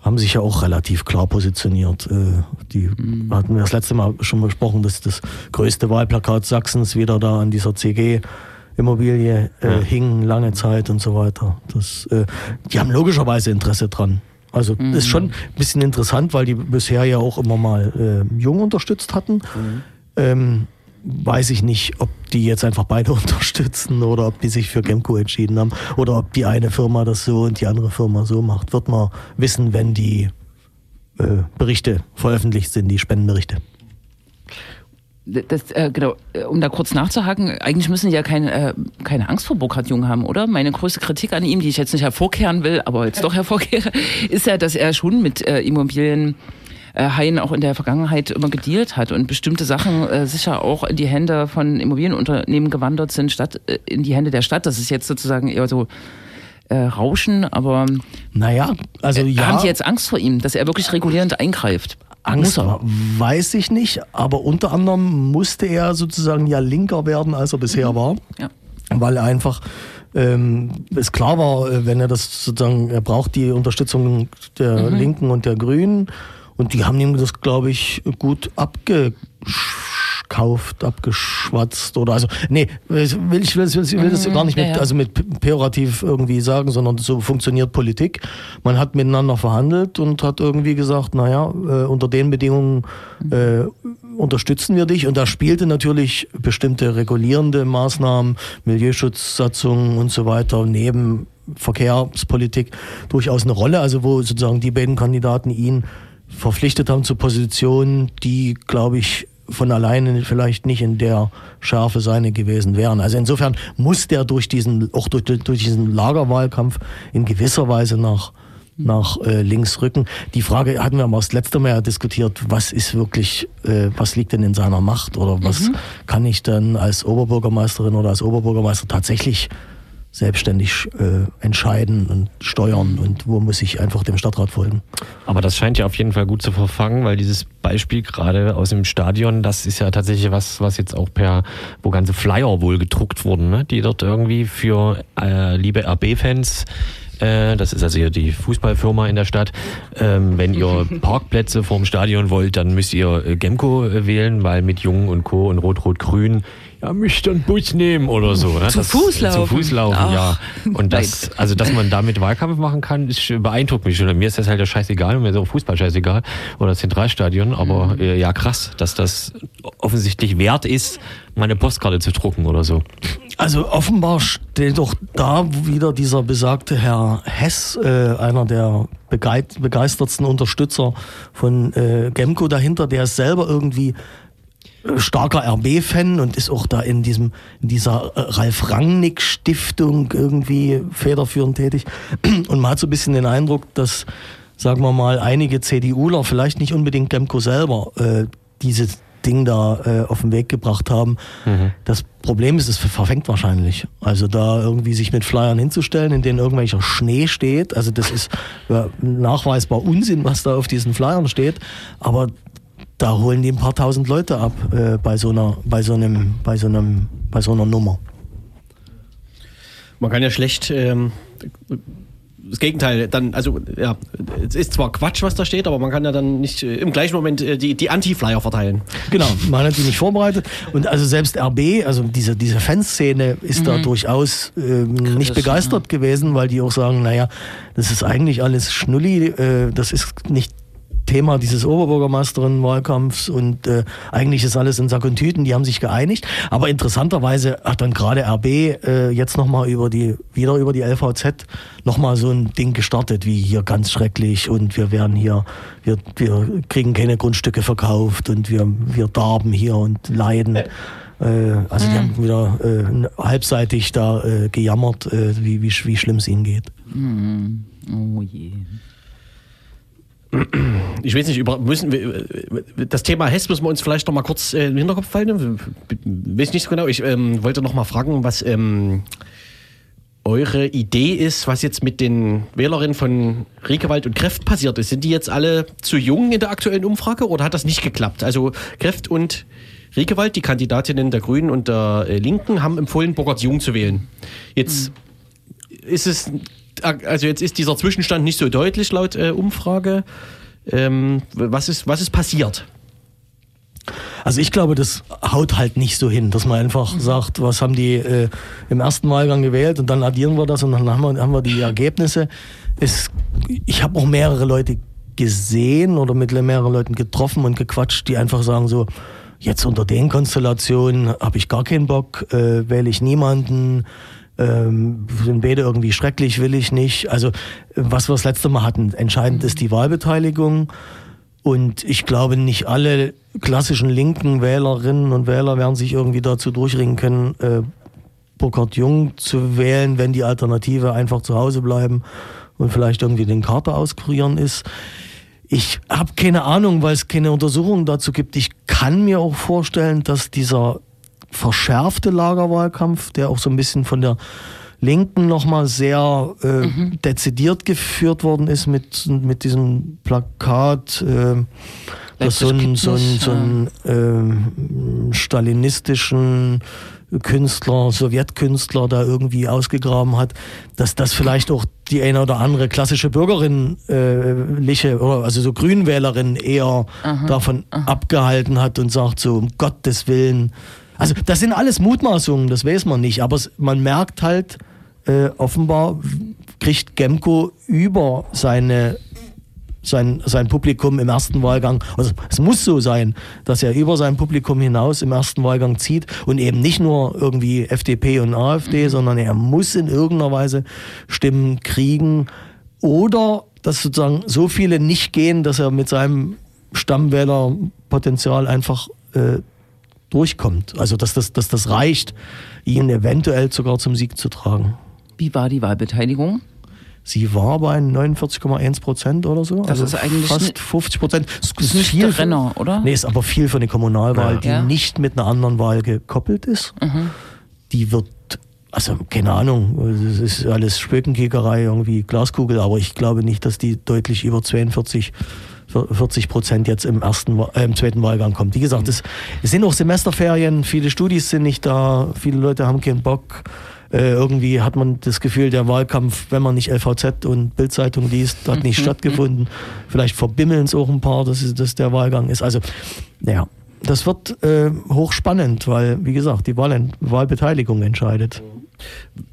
haben sich ja auch relativ klar positioniert. Äh, die hatten wir das letzte Mal schon besprochen, dass das größte Wahlplakat Sachsens wieder da an dieser CG Immobilie äh, hing lange Zeit und so weiter. Das, äh, die haben logischerweise Interesse dran. Also das ist schon ein bisschen interessant, weil die bisher ja auch immer mal äh, Jung unterstützt hatten. Ähm, weiß ich nicht, ob die jetzt einfach beide unterstützen oder ob die sich für Gemco entschieden haben oder ob die eine Firma das so und die andere Firma so macht. Wird man wissen, wenn die äh, Berichte veröffentlicht sind, die Spendenberichte. Das, äh, genau, äh, um da kurz nachzuhaken, eigentlich müssen die ja keine, äh, keine Angst vor Burkhard Jung haben, oder? Meine größte Kritik an ihm, die ich jetzt nicht hervorkehren will, aber jetzt doch hervorkehre, ist ja, dass er schon mit äh, Immobilien äh, Haien auch in der Vergangenheit immer gedealt hat und bestimmte Sachen äh, sicher auch in die Hände von Immobilienunternehmen gewandert sind, statt äh, in die Hände der Stadt. Das ist jetzt sozusagen eher so äh, Rauschen, aber Naja, also äh, ja. haben die jetzt Angst vor ihm, dass er wirklich regulierend eingreift? Angst weiß ich nicht, aber unter anderem musste er sozusagen ja linker werden, als er bisher war, Ja. weil einfach ähm, es klar war, äh, wenn er das sozusagen, er braucht die Unterstützung der Linken und der Grünen und die haben ihm das, glaube ich, gut abgekauft, abgeschwatzt oder also nee, ich will ich will, ich will, das gar nicht mit also mit pejorativ irgendwie sagen, sondern so funktioniert Politik. Man hat miteinander verhandelt und hat irgendwie gesagt, naja, äh, unter den Bedingungen äh, unterstützen wir dich. Und da spielte natürlich bestimmte regulierende Maßnahmen, Milieuschutzsatzungen und so weiter neben Verkehrspolitik durchaus eine Rolle. Also wo sozusagen die beiden Kandidaten ihn verpflichtet haben zu Positionen, die, glaube ich, von alleine vielleicht nicht in der Schärfe seine gewesen wären. Also insofern muss der durch diesen, auch durch, durch diesen Lagerwahlkampf in gewisser Weise nach, nach äh, links rücken. Die Frage hatten wir mal das letzte Mal ja diskutiert, was ist wirklich, äh, was liegt denn in seiner Macht oder was kann ich dann als Oberbürgermeisterin oder als Oberbürgermeister tatsächlich selbstständig äh, entscheiden und steuern und wo muss ich einfach dem Stadtrat folgen. Aber das scheint ja auf jeden Fall gut zu verfangen, weil dieses Beispiel gerade aus dem Stadion, das ist ja tatsächlich was, was jetzt auch per, wo ganze Flyer wohl gedruckt wurden, ne? die dort irgendwie für äh, liebe RB-Fans äh, das ist also hier die Fußballfirma in der Stadt. Ähm, wenn ihr Parkplätze vorm Stadion wollt, dann müsst ihr äh, Gemco äh, wählen, weil mit Jung und Co. und Rot-Rot-Grün ja, müsst ihr einen Bus nehmen oder so. Ne? Zu Fuß laufen. Zu Fuß laufen, Ach, ja. Und das, also dass man damit Wahlkampf machen kann, ist, beeindruckt mich schon. Mir ist das halt ja scheißegal, mir ist auch Fußball scheißegal oder Zentralstadion, aber äh, ja krass, dass das offensichtlich wert ist, meine Postkarte zu drucken oder so. Also offenbar steht doch da wieder dieser besagte Herr Hess, äh, einer der begeistertsten Unterstützer von äh, Gemco dahinter, der ist selber irgendwie starker RB-Fan und ist auch da in diesem in dieser äh, Ralf Rangnick Stiftung irgendwie federführend tätig und man hat so ein bisschen den Eindruck, dass sagen wir mal einige CDUler, vielleicht nicht unbedingt Gemco selber, äh, dieses Ding da äh, auf den Weg gebracht haben. Das Problem ist, es verfängt wahrscheinlich. Also da irgendwie sich mit Flyern hinzustellen, in denen irgendwelcher Schnee steht. Also das ist ja, nachweisbar Unsinn, was da auf diesen Flyern steht. Aber da holen die ein paar tausend Leute ab äh, bei so einer, bei so einem, bei so einem, bei so einer Nummer. Man kann ja schlecht ähm, das Gegenteil dann, also ja, es ist zwar Quatsch, was da steht, aber man kann ja dann nicht äh, im gleichen Moment äh, die, die Anti-Flyer verteilen. Genau, man hat die nicht vorbereitet. Und also selbst RB, also diese, diese Fanszene ist da durchaus ähm, nicht begeistert gewesen, weil die auch sagen, naja, das ist eigentlich alles Schnulli, äh, das ist nicht Thema dieses Oberbürgermeisterin-Wahlkampfs und äh, eigentlich ist alles in Sack und Tüten, die haben sich geeinigt. Aber interessanterweise hat dann gerade RB äh, jetzt nochmal über die, wieder über die LVZ nochmal so ein Ding gestartet, wie hier ganz schrecklich und wir werden hier, wir, wir kriegen keine Grundstücke verkauft und wir, wir darben hier und leiden. Äh, also die haben wieder äh, halbseitig da äh, gejammert, äh, wie, wie, wie schlimm es ihnen geht. Oh je. Ich weiß nicht, über, müssen wir, äh, das Thema Hess müssen wir uns vielleicht noch mal kurz äh, im Hinterkopf halten. Weiß nicht so genau. Ich ähm, wollte noch mal fragen, was ähm, eure Idee ist, was jetzt mit den Wählerinnen von Riekewald und Kräft passiert ist. Sind die jetzt alle zu jung in der aktuellen Umfrage oder hat das nicht geklappt? Also Kräft und Riekewald, die Kandidatinnen der Grünen und der äh, Linken, haben empfohlen, Burkhard Jung zu wählen. Jetzt mhm. ist es, also jetzt ist dieser Zwischenstand nicht so deutlich laut äh, Umfrage. Ähm, was, ist, was ist passiert? Also ich glaube, das haut halt nicht so hin, dass man einfach mhm. sagt, was haben die äh, im ersten Wahlgang gewählt und dann addieren wir das und dann haben wir, haben wir die Ergebnisse. Es, ich habe auch mehrere Leute gesehen oder mit mehreren Leuten getroffen und gequatscht, die einfach sagen so, jetzt unter den Konstellationen habe ich gar keinen Bock, äh, wähle ich niemanden, ähm, sind beide irgendwie schrecklich, will ich nicht. Also was wir das letzte Mal hatten, entscheidend ist die Wahlbeteiligung. Und ich glaube, nicht alle klassischen linken Wählerinnen und Wähler werden sich irgendwie dazu durchringen können, äh, Burkhard Jung zu wählen, wenn die Alternative einfach zu Hause bleiben und vielleicht irgendwie den Kater auskurieren ist. Ich habe keine Ahnung, weil es keine Untersuchungen dazu gibt. Ich kann mir auch vorstellen, dass dieser verschärfte Lagerwahlkampf, der auch so ein bisschen von der Linken nochmal sehr äh, mhm. dezidiert geführt worden ist mit, mit diesem Plakat, äh, das so einen so ein, so ein, äh, stalinistischen Künstler, Sowjetkünstler da irgendwie ausgegraben hat, dass das vielleicht auch die eine oder andere klassische Bürgerinliche äh, oder also so Grünwählerin eher aha, davon aha. abgehalten hat und sagt so um Gottes Willen. Also das sind alles Mutmaßungen, das weiß man nicht, aber man merkt halt äh, offenbar kriegt Gemco über seine sein, sein Publikum im ersten Wahlgang, also es muss so sein, dass er über sein Publikum hinaus im ersten Wahlgang zieht und eben nicht nur irgendwie FDP und AfD, mhm. sondern er muss in irgendeiner Weise Stimmen kriegen. Oder dass sozusagen so viele nicht gehen, dass er mit seinem Stammwählerpotenzial einfach äh, durchkommt. Also dass das, dass das reicht, ihn eventuell sogar zum Sieg zu tragen. Wie war die Wahlbeteiligung? Sie war bei 49,1 Prozent oder so. Das also ist eigentlich fast 50 Prozent. Das ist nicht viel der Renner, oder? Nee, ist aber viel für eine Kommunalwahl, die ja. nicht mit einer anderen Wahl gekoppelt ist. Mhm. Die wird, also keine Ahnung, es ist alles Spökenkickerei, irgendwie Glaskugel, aber ich glaube nicht, dass die deutlich über 42 40 Prozent jetzt im ersten, äh, im zweiten Wahlgang kommt. Wie gesagt, es, es sind auch Semesterferien, viele Studis sind nicht da, viele Leute haben keinen Bock. Äh, irgendwie hat man das Gefühl, der Wahlkampf, wenn man nicht LVZ und Bildzeitung liest, hat nicht mhm. stattgefunden. Vielleicht verbimmeln es auch ein paar, dass, dass der Wahlgang ist. Also, ja, das wird äh, hochspannend, weil, wie gesagt, die Wahl, Wahlbeteiligung entscheidet.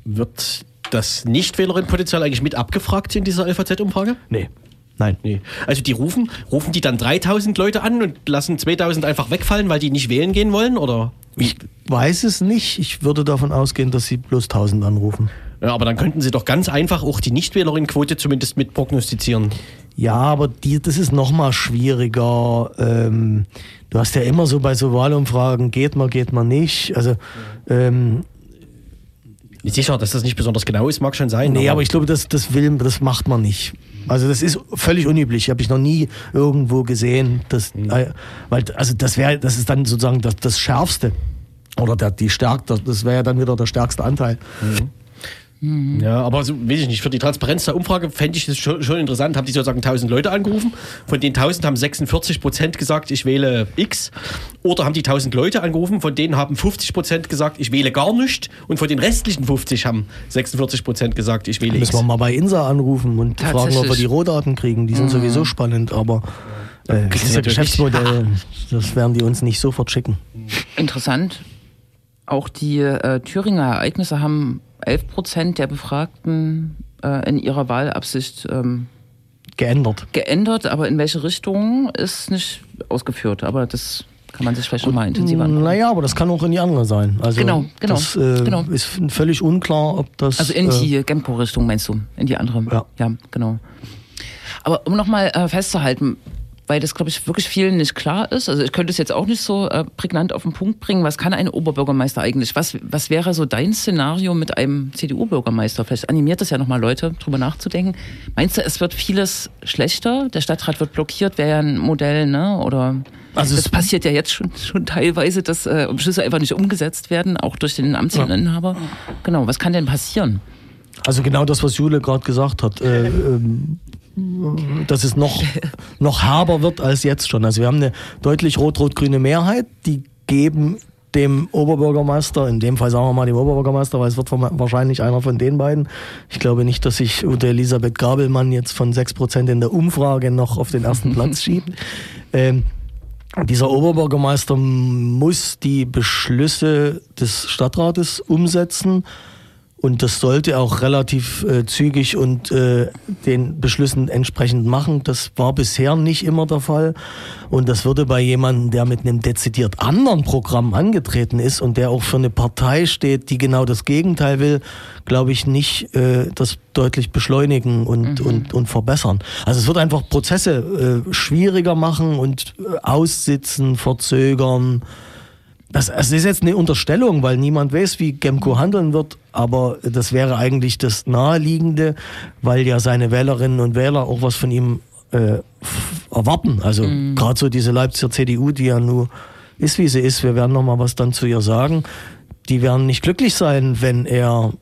Wird das Nichtwählerinnenpotenzial eigentlich mit abgefragt in dieser LVZ-Umfrage? Nee. Nein. Nee. Also die rufen, rufen die dann 3000 Leute an und lassen 2000 einfach wegfallen, weil die nicht wählen gehen wollen? Oder? Ich weiß es nicht. Ich würde davon ausgehen, dass sie bloß 1000 anrufen. Ja, aber dann könnten sie doch ganz einfach auch die Nichtwählerinnenquote zumindest mit prognostizieren. Ja, aber die, das ist noch mal schwieriger. Ähm, du hast ja immer so bei so Wahlumfragen, geht man, geht man nicht. Also ähm, Sicher, dass das nicht besonders genau ist, mag schon sein. Nee, aber, aber ich glaube, das, das will, das macht man nicht. Also das ist völlig unüblich. Habe ich noch nie irgendwo gesehen. Dass, mhm. äh, weil, also das wäre, das ist dann sozusagen das, das Schärfste. Oder der, die stärkste, das wäre ja dann wieder der stärkste Anteil. Mhm. Mhm. Ja, aber so, weiß ich nicht, für die Transparenz der Umfrage fände ich das schon, schon interessant. Haben die sozusagen 1000 Leute angerufen? Von den 1000 haben 46 Prozent gesagt, ich wähle X. Oder haben die 1000 Leute angerufen, von denen haben 50 Prozent gesagt, ich wähle gar nicht. Und von den restlichen 50 haben 46 Prozent gesagt, ich wähle X. Müssen wir mal bei INSA anrufen und fragen, ob wir die Rohdaten kriegen. Die sind mhm. sowieso spannend, aber äh, das ist ja Geschäftsmodell. Das werden die uns nicht sofort schicken. Interessant. Auch die äh, Thüringer Ereignisse haben 11 Prozent der Befragten äh, in ihrer Wahlabsicht ähm, geändert. Geändert, aber in welche Richtung ist nicht ausgeführt. Aber das kann man sich vielleicht schon mal intensiver anschauen. Naja, aber das kann auch in die andere sein. Also genau, genau. Das äh, genau. ist völlig unklar, ob das. Also in die äh, Gemco-Richtung meinst du? In die andere? Ja. Ja, genau. Aber um nochmal äh, festzuhalten, weil das, glaube ich, wirklich vielen nicht klar ist. Also ich könnte es jetzt auch nicht so äh, prägnant auf den Punkt bringen. Was kann ein Oberbürgermeister eigentlich? Was, was wäre so dein Szenario mit einem CDU-Bürgermeister? Vielleicht animiert das ja nochmal Leute, drüber nachzudenken. Meinst du, es wird vieles schlechter? Der Stadtrat wird blockiert, wäre ja ein Modell, ne? Oder Also das es- passiert ja jetzt schon, schon teilweise, dass äh, Beschlüsse einfach nicht umgesetzt werden, auch durch den Amtsinhaber. Genau, was kann denn passieren? Also genau das, was Jule gerade gesagt hat. Äh, ähm, dass es noch, noch herber wird als jetzt schon. Also wir haben eine deutlich rot-rot-grüne Mehrheit, die geben dem Oberbürgermeister, in dem Fall sagen wir mal dem Oberbürgermeister, weil es wird wahrscheinlich einer von den beiden. Ich glaube nicht, dass sich Ute Elisabeth Gabelmann jetzt von 6% in der Umfrage noch auf den ersten Platz schiebt. Ähm, dieser Oberbürgermeister muss die Beschlüsse des Stadtrates umsetzen und das sollte auch relativ äh, zügig und äh, den Beschlüssen entsprechend machen. Das war bisher nicht immer der Fall. Und das würde bei jemandem, der mit einem dezidiert anderen Programm angetreten ist und der auch für eine Partei steht, die genau das Gegenteil will, glaube ich, nicht äh, das deutlich beschleunigen und, und, und verbessern. Also es wird einfach Prozesse äh, schwieriger machen und äh, aussitzen, verzögern. Das, es ist jetzt eine Unterstellung, weil niemand weiß, wie Gemco handeln wird, aber das wäre eigentlich das Naheliegende, weil ja seine Wählerinnen und Wähler auch was von ihm äh, erwarten. Also gerade so diese Leipziger CDU, die ja nur ist, wie sie ist, wir werden nochmal was dann zu ihr sagen, die werden nicht glücklich sein, wenn er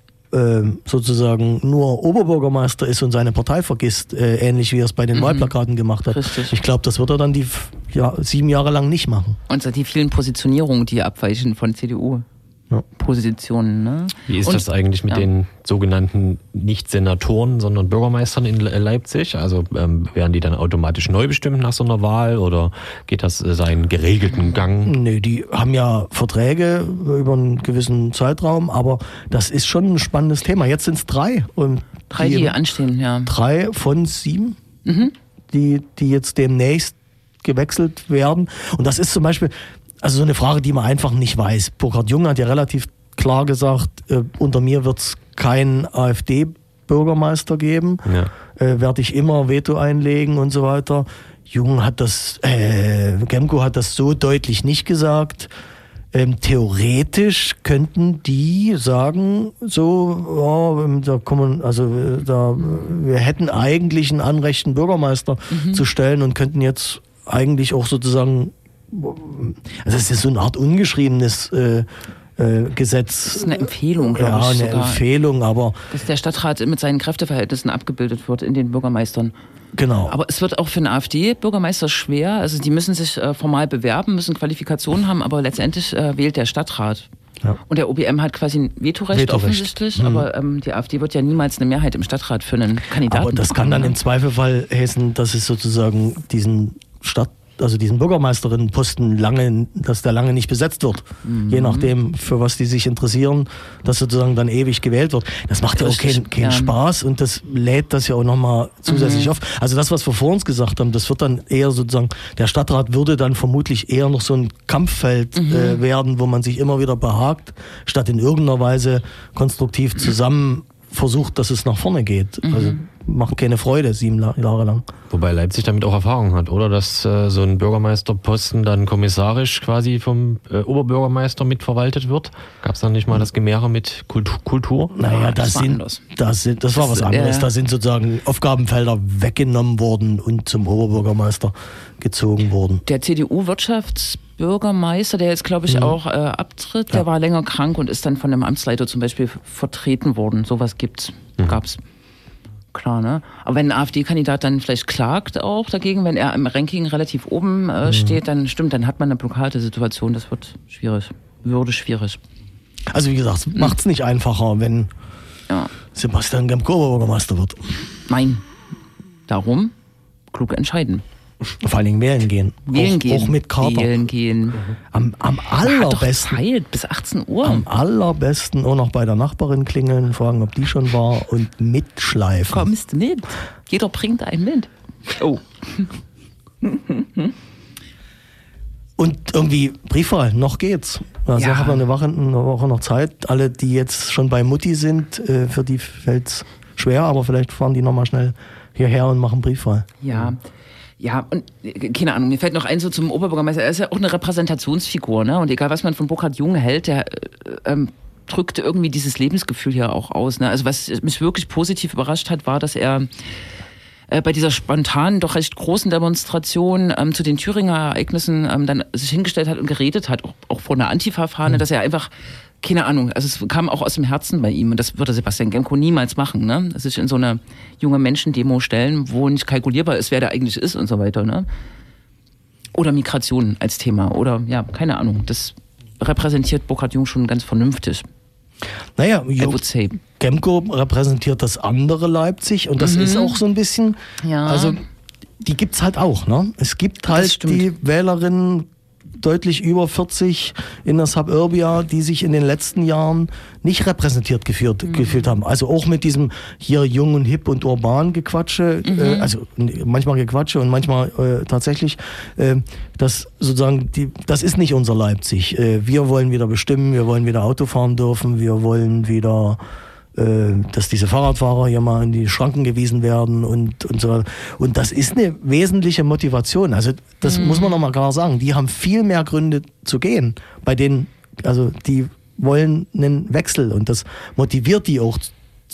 sozusagen nur Oberbürgermeister ist und seine Partei vergisst, äh, ähnlich wie er es bei den Wahlplakaten gemacht hat. Richtig. Ich glaube, das wird er dann die ja, sieben Jahre lang nicht machen. Und so die vielen Positionierungen, die abweichen von CDU-Positionen. Ne? Wie ist Und- das eigentlich mit ja. den sogenannten nicht Senatoren, sondern Bürgermeistern in Le- Leipzig? Also ähm, werden die dann automatisch neu bestimmt nach so einer Wahl oder geht das äh, seinen geregelten Gang? Nee, die haben ja Verträge über einen gewissen Zeitraum, aber das ist schon ein spannendes Thema. Jetzt sind es drei. Und Drei, die anstehen, ja. drei von sieben, die, die jetzt demnächst gewechselt werden. Und das ist zum Beispiel, also so eine Frage, die man einfach nicht weiß. Burkhard Jung hat ja relativ klar gesagt, äh, unter mir wird es keinen AfD-Bürgermeister geben. Ja. Äh, werde ich immer Veto einlegen und so weiter. Jung hat das, äh, Gemco hat das so deutlich nicht gesagt. Ähm, theoretisch könnten die sagen, so, ja, ähm, da kommen, also äh, da, wir hätten eigentlich ein Anrecht, einen Bürgermeister zu stellen und könnten jetzt eigentlich auch sozusagen, also es ist so eine Art ungeschriebenes äh, äh, Gesetz. Das ist eine Empfehlung, glaube ja, ich. eine sogar. Empfehlung, aber dass der Stadtrat mit seinen Kräfteverhältnissen abgebildet wird in den Bürgermeistern. genau. Aber es wird auch für einen AfD-Bürgermeister schwer. Also die müssen sich äh, formal bewerben, müssen Qualifikationen haben, aber letztendlich äh, wählt der Stadtrat. Ja. Und der OBM hat quasi ein Vetorecht, Vetorecht. offensichtlich, aber ähm, die AfD wird ja niemals eine Mehrheit im Stadtrat für einen Kandidaten Aber das kann dann im Zweifelfall heißen, dass es sozusagen diesen Stadt, also diesen Bürgermeisterinnenposten lange, dass der lange nicht besetzt wird. Mhm. Je nachdem, für was die sich interessieren, dass sozusagen dann ewig gewählt wird. Das macht ja auch keinen keinen ja. Spaß und das lädt das ja auch nochmal zusätzlich Mhm. auf. Also das, was wir vor uns gesagt haben, das wird dann eher sozusagen, der Stadtrat würde dann vermutlich eher noch so ein Kampffeld Mhm. äh, werden, wo man sich immer wieder behagt, statt in irgendeiner Weise konstruktiv zusammen versucht, dass es nach vorne geht. Mhm. Also macht keine Freude, sieben Jahre lang. Wobei Leipzig damit auch Erfahrung hat, oder? Dass äh, so ein Bürgermeisterposten dann kommissarisch quasi vom äh, Oberbürgermeister mitverwaltet wird. Gab es dann nicht mal das Gemäre mit Kultur? Kultur? Naja, das das, war sind, das, sind, das war Das- was anderes. ja. Da sind sozusagen Aufgabenfelder weggenommen worden und zum Oberbürgermeister gezogen worden. Der CDU-Wirtschaftsbürgermeister, der jetzt, glaube ich, auch äh, abtritt, der Ja. war länger krank und ist dann von einem Amtsleiter zum Beispiel vertreten worden. Sowas gibt's, gab's. Klar, ne? Aber wenn ein AfD-Kandidat dann vielleicht klagt auch dagegen, wenn er im Ranking relativ oben äh, steht, dann stimmt, dann hat man eine Blockadesituation. Das wird schwierig. Würde schwierig. Also wie gesagt, Hm. macht es nicht einfacher, wenn Ja. Sebastian Gemko Oberbürgermeister wird. Nein. Darum klug entscheiden. Vor allen Dingen wählen gehen. Wählen auch, gehen. Auch mit Kater. Wählen gehen. Am, am doch allerbesten. Zeit bis 18 Uhr. Am allerbesten auch noch bei der Nachbarin klingeln, fragen, ob die schon war und mitschleifen. Kommst mit. Jeder bringt einen mit. Oh. Und irgendwie Briefwahl, noch geht's. Also Ja. hat man eine Woche, eine Woche noch Zeit. Alle, die jetzt schon bei Mutti sind, äh, für die fällt's schwer, aber vielleicht fahren die nochmal schnell hierher und machen Briefwahl. Ja. Ja, und äh, keine Ahnung, mir fällt noch ein so zum Oberbürgermeister, er ist ja auch eine Repräsentationsfigur, ne? Und egal, was man von Burkhard Jung hält, der äh, ähm, drückt irgendwie dieses Lebensgefühl hier auch aus. Ne? Also was mich wirklich positiv überrascht hat, war, dass er äh, bei dieser spontanen, doch recht großen Demonstration ähm, zu den Thüringer Ereignissen ähm, dann sich hingestellt hat und geredet hat, auch, auch vor einer Antifa-Fahne, mhm. dass er einfach keine Ahnung, also es kam auch aus dem Herzen bei ihm und das würde Sebastian Gemko niemals machen, ne? Sich in so eine junge Menschendemo stellen, wo nicht kalkulierbar ist, wer der eigentlich ist und so weiter, ne? Oder Migration als Thema oder ja, keine Ahnung. Das repräsentiert Burkhard Jung schon ganz vernünftig. Naja, Gemko repräsentiert das andere Leipzig und das mhm. ist auch so ein bisschen, ja. also die gibt es halt auch. Ne? Es gibt halt die Wählerinnen deutlich über 40 in der Suburbia, die sich in den letzten Jahren nicht repräsentiert geführt, mhm. gefühlt haben. Also auch mit diesem hier jung und hip und urban Gequatsche, mhm. äh, also manchmal Gequatsche und manchmal äh, tatsächlich, äh, das sozusagen, die, das ist nicht unser Leipzig. Äh, wir wollen wieder bestimmen, wir wollen wieder Auto fahren dürfen, wir wollen wieder äh, dass diese Fahrradfahrer hier mal in die Schranken gewiesen werden und, und so weiter. Und das ist eine wesentliche Motivation. Also das mhm. muss man nochmal klar sagen. Die haben viel mehr Gründe zu gehen. Bei denen, also die wollen einen Wechsel und das motiviert die auch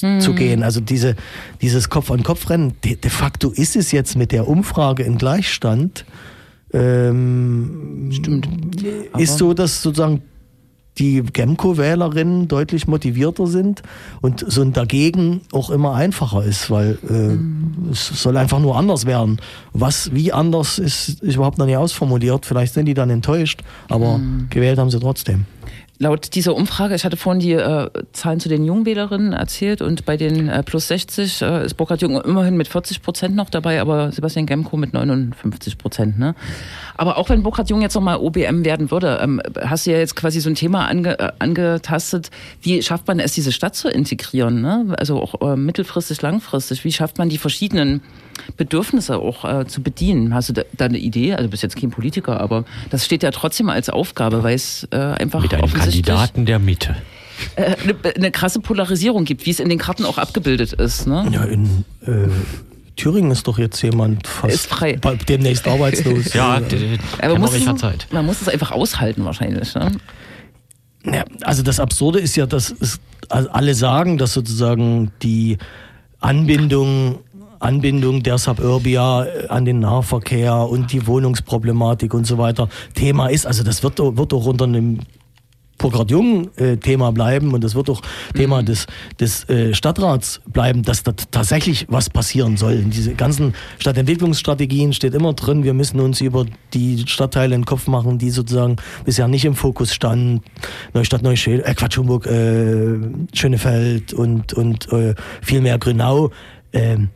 mhm. zu gehen. Also diese, dieses Kopf-an-Kopf-Rennen, de, de, facto ist es jetzt mit der Umfrage in Gleichstand. Ähm, Stimmt. Ist so, dass sozusagen die Gemco-Wählerinnen deutlich motivierter sind und so ein Dagegen auch immer einfacher ist, weil äh, mhm. es soll einfach nur anders werden. Was, wie anders ist, ist überhaupt noch nicht ausformuliert. Vielleicht sind die dann enttäuscht, aber mhm. gewählt haben sie trotzdem. Laut dieser Umfrage, ich hatte vorhin die äh, Zahlen zu den Jungwählerinnen erzählt und bei den äh, plus 60 äh, ist Burkhard Jung immerhin mit 40 Prozent noch dabei, aber Sebastian Gemko mit 59 Prozent. Ne? Aber auch wenn Burkhard Jung jetzt nochmal OBM werden würde, ähm, hast du ja jetzt quasi so ein Thema ange, äh, angetastet, wie schafft man es, diese Stadt zu integrieren? Ne? Also auch äh, mittelfristig, langfristig, wie schafft man die verschiedenen Bedürfnisse auch äh, zu bedienen. Hast du da, da, eine Idee? Also du bist jetzt kein Politiker, aber das steht ja trotzdem als Aufgabe, weil es äh, einfach mit einem Kandidaten der Mitte äh, eine, eine, krasse Polarisierung gibt, wie es in den Karten auch abgebildet ist. Ne? Ja, in äh, Thüringen ist doch jetzt jemand fast ist frei. demnächst arbeitslos. ja, aber muss es, Zeit. man muss es einfach aushalten wahrscheinlich. Ne? Ja, also das Absurde ist ja, dass es, also alle sagen, dass sozusagen die Anbindung Anbindung der Suburbia äh, an den Nahverkehr und die Wohnungsproblematik und so weiter Thema ist. Also das wird, wird auch unter einem Burkhard Jung äh, Thema bleiben und das wird auch mhm. Thema des, des äh, Stadtrats bleiben, dass da tatsächlich was passieren soll. In diese ganzen Stadtentwicklungsstrategien steht immer drin, wir müssen uns über die Stadtteile in den Kopf machen, die sozusagen bisher nicht im Fokus standen. Neustadt, Neuschädel, äh, Quatsch, Hamburg, äh, Schönefeld und, und äh, viel mehr Grünau. Ähm,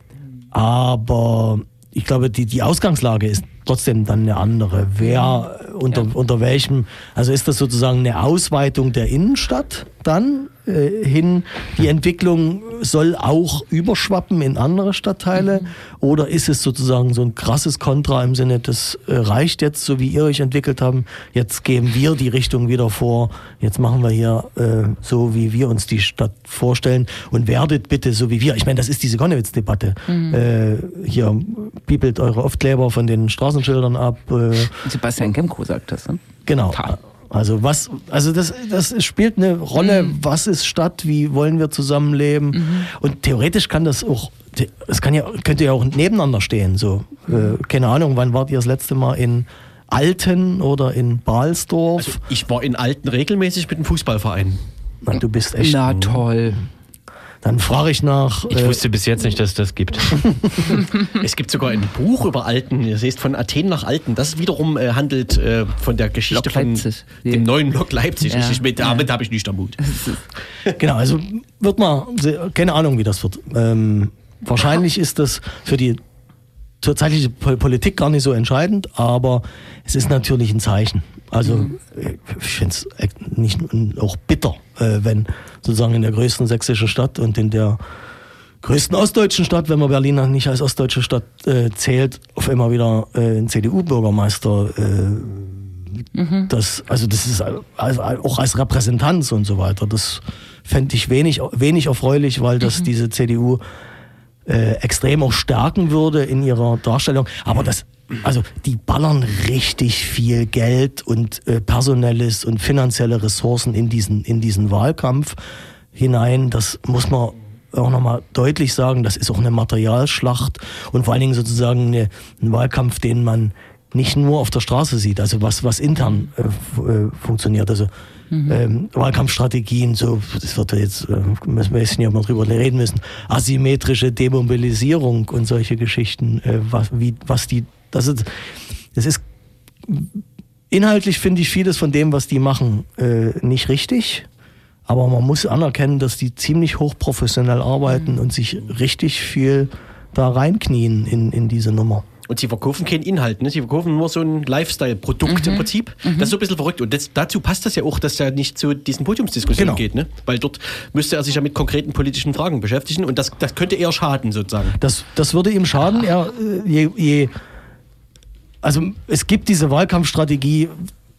aber ich glaube, die, die Ausgangslage ist trotzdem dann eine andere. Wer unter, ja. unter welchem, also ist das sozusagen eine Ausweitung der Innenstadt dann äh, hin, die Entwicklung soll auch überschwappen in andere Stadtteile mhm. oder ist es sozusagen so ein krasses Kontra im Sinne, das äh, reicht jetzt, so wie ihr euch entwickelt haben, jetzt geben wir die Richtung wieder vor, jetzt machen wir hier äh, so, wie wir uns die Stadt vorstellen und werdet bitte so wie wir. Ich meine, das ist diese Konnewitz-Debatte. Mhm. Äh, hier piepelt eure Aufkleber von den Straßenschildern ab. Äh, Sebastian Kemko sagt das, ne? Genau. Total. Also was, also das, das spielt eine Rolle, mhm. was ist Stadt, wie wollen wir zusammenleben. Mhm. Und theoretisch kann das auch, es kann ja, könnte ja auch nebeneinander stehen. So, äh, keine Ahnung, wann wart ihr das letzte Mal in Alten oder in Balsdorf? Also ich war in Alten regelmäßig mit dem Fußballverein. Na, du bist echt. Na toll. Dann frage ich nach. Ich äh, wusste bis jetzt nicht, dass es das gibt. es gibt sogar ein Buch über Alten. Ihr seht von Athen nach Alten. Das wiederum äh, handelt äh, von der Geschichte von dem neuen Lok Leipzig. Ja. Ich, mit, damit ja. habe ich nicht am Mut. genau, also wird mal, keine Ahnung, wie das wird. Ähm, wahrscheinlich ist das für die tatsächliche Politik gar nicht so entscheidend, aber es ist natürlich ein Zeichen. Also mhm. ich finde es nicht auch bitter, äh, wenn sozusagen in der größten sächsischen Stadt und in der größten ostdeutschen Stadt, wenn man Berlin nicht als ostdeutsche Stadt äh, zählt, auf einmal wieder äh, ein CDU-Bürgermeister. Äh, mhm. Das, also das ist also auch als Repräsentanz und so weiter. Das fände ich wenig, wenig erfreulich, weil das mhm. diese CDU äh, extrem stärken würde in ihrer Darstellung. Aber das also die ballern richtig viel Geld und äh, personelles und finanzielle Ressourcen in diesen, in diesen Wahlkampf hinein. Das muss man auch nochmal deutlich sagen, das ist auch eine Materialschlacht und vor allen Dingen sozusagen eine, ein Wahlkampf, den man nicht nur auf der Straße sieht, also was, was intern äh, äh, funktioniert. Also ähm, Wahlkampfstrategien, so, das wird ja jetzt, äh, müssen wir jetzt nicht mal drüber reden müssen, asymmetrische Demobilisierung und solche Geschichten, äh, was, wie, was die, das ist, das ist inhaltlich finde ich vieles von dem, was die machen, äh, nicht richtig. Aber man muss anerkennen, dass die ziemlich hochprofessionell arbeiten und sich richtig viel da reinknien in, in diese Nummer. Und sie verkaufen keinen Inhalt, ne? sie verkaufen nur so ein Lifestyle-Produkt Mhm. im Prinzip. Das ist so ein bisschen verrückt. Und das, dazu passt das ja auch, dass er nicht zu diesen Podiumsdiskussionen Genau. geht. Ne? Weil dort müsste er sich ja mit konkreten politischen Fragen beschäftigen und das, das könnte eher schaden sozusagen. Das, das würde ihm schaden. Er, äh, je, je, also es gibt diese Wahlkampfstrategie,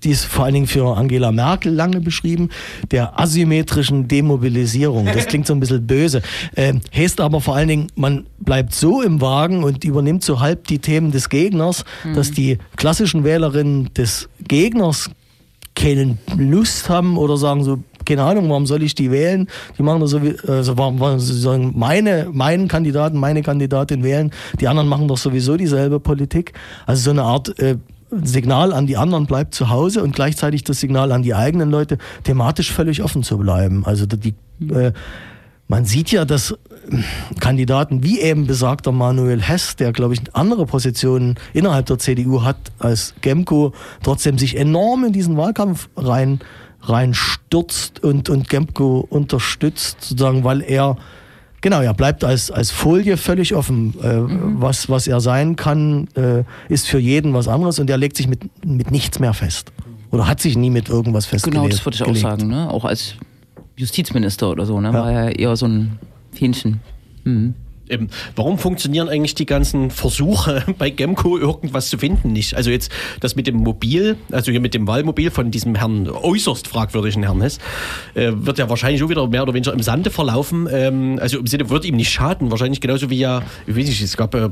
die ist vor allen Dingen für Angela Merkel lange beschrieben, der asymmetrischen Demobilisierung. Das klingt so ein bisschen böse. Ähm, heißt aber vor allen Dingen, man bleibt so im Wagen und übernimmt so halb die Themen des Gegners, dass die klassischen Wählerinnen des Gegners keine Lust haben oder sagen so, keine Ahnung, warum soll ich die wählen? Die machen das so wie, also warum, warum sie sagen, meine, meinen Kandidaten, meine Kandidatin wählen, die anderen machen doch sowieso dieselbe Politik. Also so eine Art äh, Signal an die anderen bleibt zu Hause und gleichzeitig das Signal an die eigenen Leute, thematisch völlig offen zu bleiben. Also die, äh, man sieht ja, dass äh, Kandidaten wie eben besagter Manuel Hess, der glaube ich andere Positionen innerhalb der CDU hat als Gemco, trotzdem sich enorm in diesen Wahlkampf rein reinstürzt und, und Gemco unterstützt, sozusagen, weil er Genau, er bleibt als, als Folie völlig offen. Äh, was, was er sein kann, äh, ist für jeden was anderes und er legt sich mit, mit nichts mehr fest. Oder hat sich nie mit irgendwas festgelegt. Genau, das würde ich auch gelegt. sagen, ne? Auch als Justizminister oder so, ne? Ja. War er eher so ein Fähnchen. Mhm. Ähm, warum funktionieren eigentlich die ganzen Versuche bei Gemco irgendwas zu finden nicht? Also jetzt das mit dem Mobil, also hier mit dem Wahlmobil von diesem Herrn äußerst fragwürdigen Herrn Hess, äh, wird ja wahrscheinlich auch wieder mehr oder weniger im Sande verlaufen. Ähm, also im Sinne wird ihm nicht schaden, wahrscheinlich genauso wie ja, ich weiß nicht, es gab ja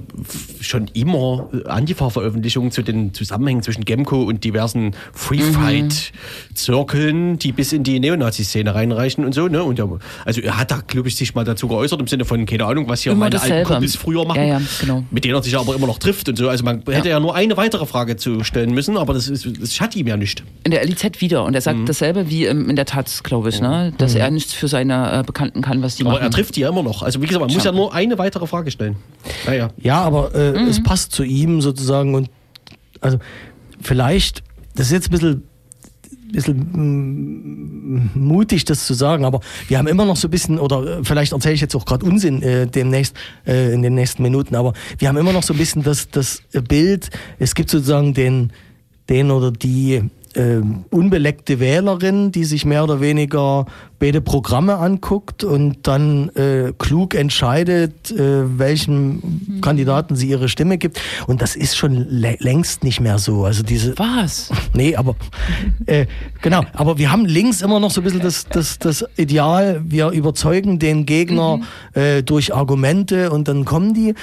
schon immer äh, Antifa-Veröffentlichungen zu den Zusammenhängen zwischen Gemco und diversen Free-Fight-Zirkeln, die bis in die Neonazi-Szene reinreichen und so. Ne? Und ja, also er hat da, glaube ich, sich mal dazu geäußert im Sinne von, keine Ahnung, was hier Immer meine alten. Kumpels früher machen, Ja, ja, genau. mit denen er sich aber immer noch trifft und so. Also man hätte ja nur eine weitere Frage zu stellen müssen, aber das, ist, das schadet ihm ja nicht. In der LIZ wieder. Und er sagt dasselbe wie ähm, in der Taz, glaube ich, ne? Dass er nichts für seine äh, Bekannten kann, was die Aber machen. er trifft die ja immer noch. Also wie gesagt, man muss ja nur eine weitere Frage stellen. Naja. Ja, aber äh, es passt zu ihm sozusagen und also vielleicht, das ist jetzt ein bisschen, bisschen mm, mutig, das zu sagen, aber wir haben immer noch so ein bisschen, oder äh, vielleicht erzähle ich jetzt auch gerade Unsinn äh, demnächst, äh, in den nächsten Minuten, aber wir haben immer noch so ein bisschen das, das Bild, es gibt sozusagen den, den oder die ähm, unbeleckte Wählerin, die sich mehr oder weniger beide Programme anguckt und dann äh, klug entscheidet, äh, welchem Kandidaten sie ihre Stimme gibt. Und das ist schon lä- längst nicht mehr so. Also diese Was? Nee, aber äh, genau, aber wir haben links immer noch so ein bisschen das, das, das Ideal, wir überzeugen den Gegner äh, durch Argumente und dann kommen die.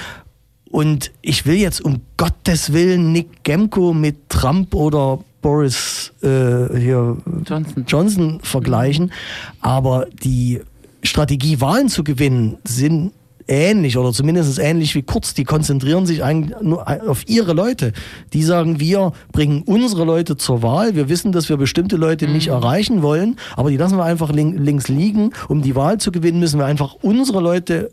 Und ich will jetzt um Gottes Willen Nick Gemko mit Trump oder Boris äh, hier Johnson. Johnson vergleichen, aber die Strategie, Wahlen zu gewinnen, sind ähnlich oder zumindest ähnlich wie Kurz. Die konzentrieren sich eigentlich nur auf ihre Leute. Die sagen, wir bringen unsere Leute zur Wahl. Wir wissen, dass wir bestimmte Leute nicht erreichen wollen, aber die lassen wir einfach link, links liegen. Um die Wahl zu gewinnen, müssen wir einfach unsere Leute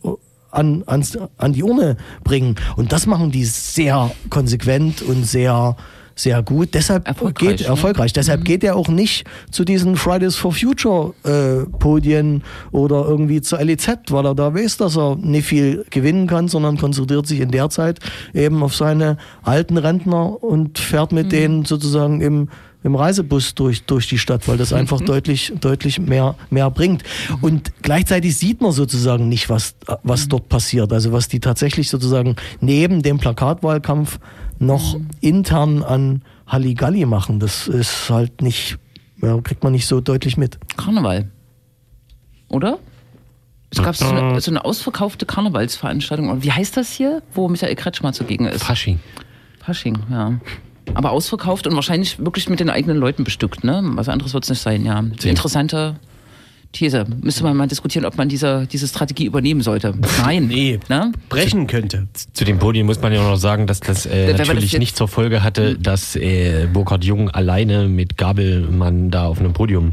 an, ans, an die Urne bringen. Und das machen die sehr konsequent und sehr sehr gut. Deshalb Erfolgreich, geht ne? erfolgreich. Deshalb geht er auch nicht zu diesen Fridays for Future äh, Podien oder irgendwie zur LEZ, weil er da weiß, dass er nicht viel gewinnen kann, sondern konzentriert sich in der Zeit eben auf seine alten Rentner und fährt mit denen sozusagen im im Reisebus durch, durch die Stadt, weil das einfach deutlich, deutlich mehr, mehr bringt. Und gleichzeitig sieht man sozusagen nicht, was, was dort passiert. Also was die tatsächlich sozusagen neben dem Plakatwahlkampf noch intern an Halligalli machen. Das ist halt nicht, ja, kriegt man nicht so deutlich mit. Karneval. Oder? Es gab so eine, so eine ausverkaufte Karnevalsveranstaltung. Und wie heißt das hier, wo Michael Kretschmer zugegen ist? Fasching. Fasching, ja. Aber ausverkauft und wahrscheinlich wirklich mit den eigenen Leuten bestückt, ne? Was anderes wird es nicht sein, ja. Interessante These. Müsste man mal diskutieren, ob man diese, diese Strategie übernehmen sollte. Nein. Nee. Ne? Brechen könnte. Zu den Podien muss man ja noch sagen, dass das äh, das natürlich jetzt- nicht zur Folge hatte, dass äh, Burkhard Jung alleine mit Gabelmann da auf einem Podium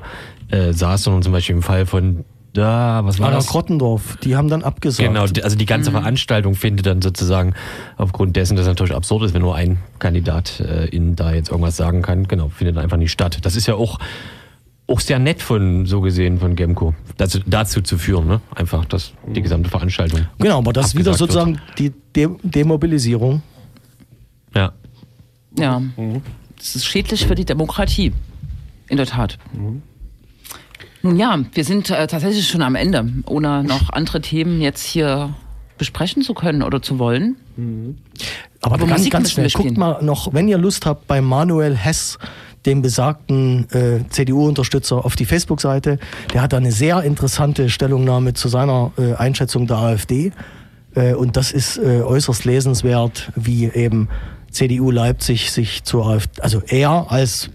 äh, saß, sondern zum Beispiel im Fall von da, was war Anna das? Grottendorf, die haben dann abgesagt. Genau, also die ganze Veranstaltung findet dann sozusagen aufgrund dessen, dass es natürlich absurd ist, wenn nur ein Kandidat äh, in da jetzt irgendwas sagen kann, genau, findet einfach nicht statt. Das ist ja auch, auch sehr nett von, so gesehen, von Gemco, dazu, dazu zu führen, ne? Einfach, dass die gesamte Veranstaltung. Genau, aber das ist wieder sozusagen die De Demobilisierung. Ja. Ja. Das ist schädlich für die Demokratie. In der Tat. Nun ja, wir sind äh, tatsächlich schon am Ende, ohne noch andere Themen jetzt hier besprechen zu können oder zu wollen. Aber Aber ganz, ganz schnell, guckt mal noch, wenn ihr Lust habt, bei Manuel Hess, dem besagten äh, CDU-Unterstützer, auf die Facebook-Seite. Der hat da eine sehr interessante Stellungnahme zu seiner äh, Einschätzung der AfD. Äh, und das ist äh, äußerst lesenswert, wie eben CDU Leipzig sich zur AfD, also er als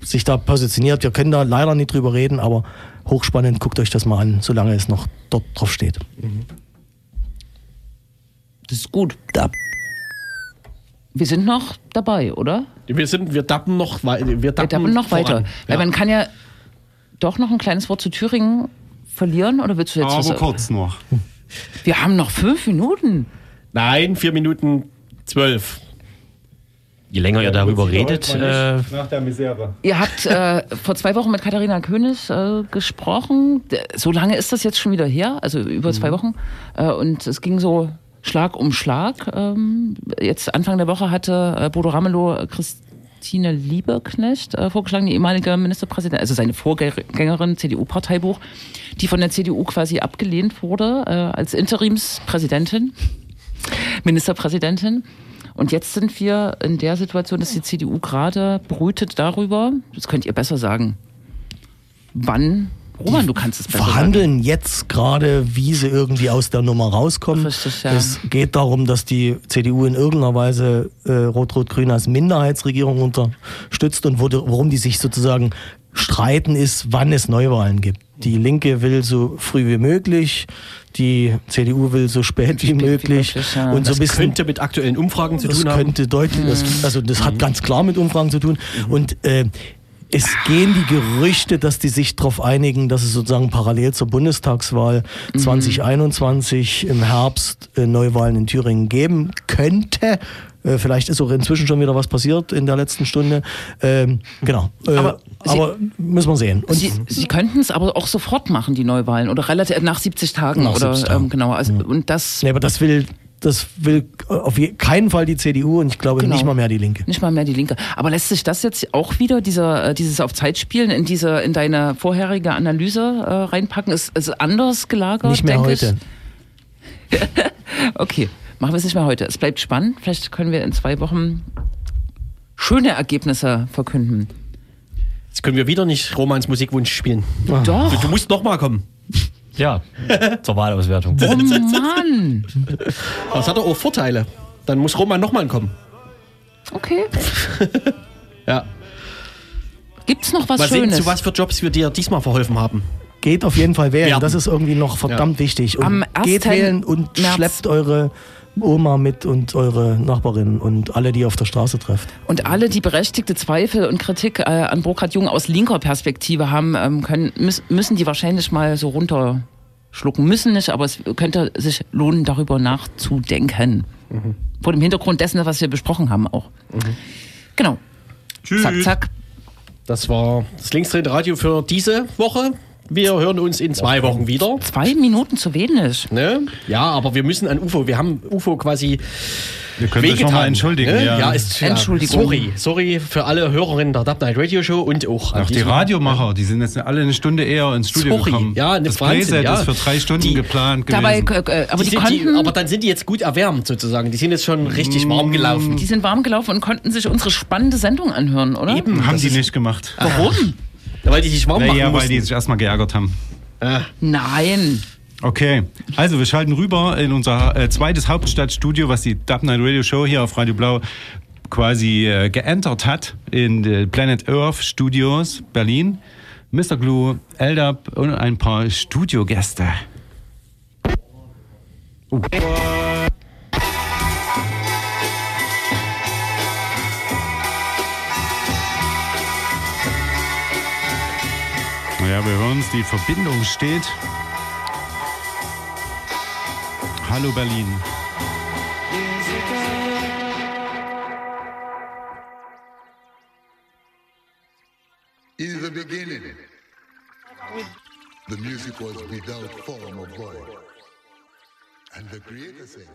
sich da positioniert. Wir können da leider nicht drüber reden, aber hochspannend, guckt euch das mal an, solange es noch dort drauf steht. Das ist gut. Da. Wir sind noch dabei, oder? Wir sind, wir dappen noch, wir Wir dappen, noch voran. weiter. Weil man kann ja doch noch ein kleines Wort zu Thüringen verlieren, oder willst du jetzt Aber was? kurz noch. Wir haben noch fünf Minuten. Nein, vier Minuten zwölf. Je länger ihr darüber redet, äh, Nach der Misere. Ihr habt äh, vor zwei Wochen mit Katharina König äh, gesprochen. So lange ist das jetzt schon wieder her, also über zwei Wochen. Äh, und es ging so Schlag um Schlag. Ähm, jetzt Anfang der Woche hatte äh, Bodo Ramelow Christine Liebeknecht äh, vorgeschlagen, die ehemalige Ministerpräsidentin, also seine Vorgängerin, CDU-Parteibuch, die von der CDU quasi abgelehnt wurde äh, als Interimspräsidentin. Ministerpräsidentin. Und jetzt sind wir in der Situation, dass die CDU gerade brütet darüber, das könnt ihr besser sagen, wann, Roman, du kannst es besser verhandeln jetzt gerade, wie sie irgendwie aus der Nummer rauskommen. Richtig, ja. Es geht darum, dass die CDU in irgendeiner Weise äh, Rot-Rot-Grün als Minderheitsregierung unterstützt und wo, worum die sich sozusagen streiten ist, wann es Neuwahlen gibt. Die Linke will so früh wie möglich, die CDU will so spät wie Spät wie möglich. möglich, ja. Und so Das ein bisschen könnte mit aktuellen Umfragen zu das tun haben. könnte deutlich, das, also das hat ganz klar mit Umfragen zu tun. Und äh, es gehen die Gerüchte, dass die sich darauf einigen, dass es sozusagen parallel zur Bundestagswahl 2021 im Herbst äh, Neuwahlen in Thüringen geben könnte. Äh, vielleicht ist auch inzwischen schon wieder was passiert in der letzten Stunde. Ähm, genau. Äh, Aber aber, Sie- müssen wir sehen. Und Sie, Sie könnten es aber auch sofort machen, die Neuwahlen, oder relativ nach 70 Tagen. Nach oder 70 Tagen. Ähm, genau. Also, Und das nee, aber das will, das will auf keinen Fall die CDU und ich glaube Genau. nicht mal mehr die Linke. Nicht mal mehr die Linke. Aber lässt sich das jetzt auch wieder, dieser, äh, dieses auf Zeit spielen, in diese, in deine vorherige Analyse äh, reinpacken? Ist, ist anders gelagert? Nicht mehr heute. Ich? Okay, machen wir es nicht mehr heute. Es bleibt spannend. Vielleicht können wir in zwei Wochen schöne Ergebnisse verkünden. Jetzt können wir wieder nicht Romans Musikwunsch spielen. Doch. Du, du musst noch mal kommen. Ja, zur Wahlauswertung. Oh Mann. Es hat doch auch Vorteile. Dann muss Roman noch mal kommen. Okay. Ja. Gibt's noch was Mal sehen, Schönes? zu was für Jobs wir dir diesmal verholfen haben. Geht auf jeden Fall wählen. Werden. Das ist irgendwie noch verdammt wichtig. Und Am geht 1. wählen und März. schleppt eure Oma mit und eure Nachbarin und alle, die ihr auf der Straße trefft. Und alle, die berechtigte Zweifel und Kritik äh, an Burkhard Jung aus linker Perspektive haben, ähm, können, müssen die wahrscheinlich mal so runterschlucken. Müssen nicht, aber es könnte sich lohnen, darüber nachzudenken. Vor dem Hintergrund dessen, was wir besprochen haben auch. Genau. Tschüss. Zack, zack. Das war das linksdrehende Radio für diese Woche. Wir hören uns in zwei Wochen wieder. Zwei Minuten zu wenig. Ne? Ja, aber wir müssen an UFO, wir haben UFO quasi könnt euch wehgetan. nochmal entschuldigen. ne? Ja. ja, ist, ja, Entschuldigung. Sorry, sorry für alle Hörerinnen der Dub Night Radio Show und auch Auch die Radiomacher, die sind jetzt alle eine Stunde eher ins Studio Sorry. gekommen. Ja, das Wahnsinn, Playset ja. ist für drei Stunden Die- geplant Dabei, gewesen. äh, äh, aber Die die, konnten, aber dann sind die jetzt gut erwärmt sozusagen. Die sind jetzt schon richtig warm gelaufen. die sind warm gelaufen und konnten sich unsere spannende Sendung anhören, oder? Eben, Haben das die nicht gemacht. Warum? Ja, weil die sich warm machen Naja, weil die sich erstmal geärgert haben. Nein. Okay, also wir schalten rüber in unser äh, zweites Hauptstadtstudio, was die Dub Night Radio Show hier auf Radio Blau quasi äh, geentert hat in die Planet Earth Studios Berlin. Mr. Glue, Eldab und ein paar Studiogäste. Oh. Ja, wir hören uns, die Verbindung steht. Hallo Berlin. In the beginning, the music was without form or void. And the Creator said,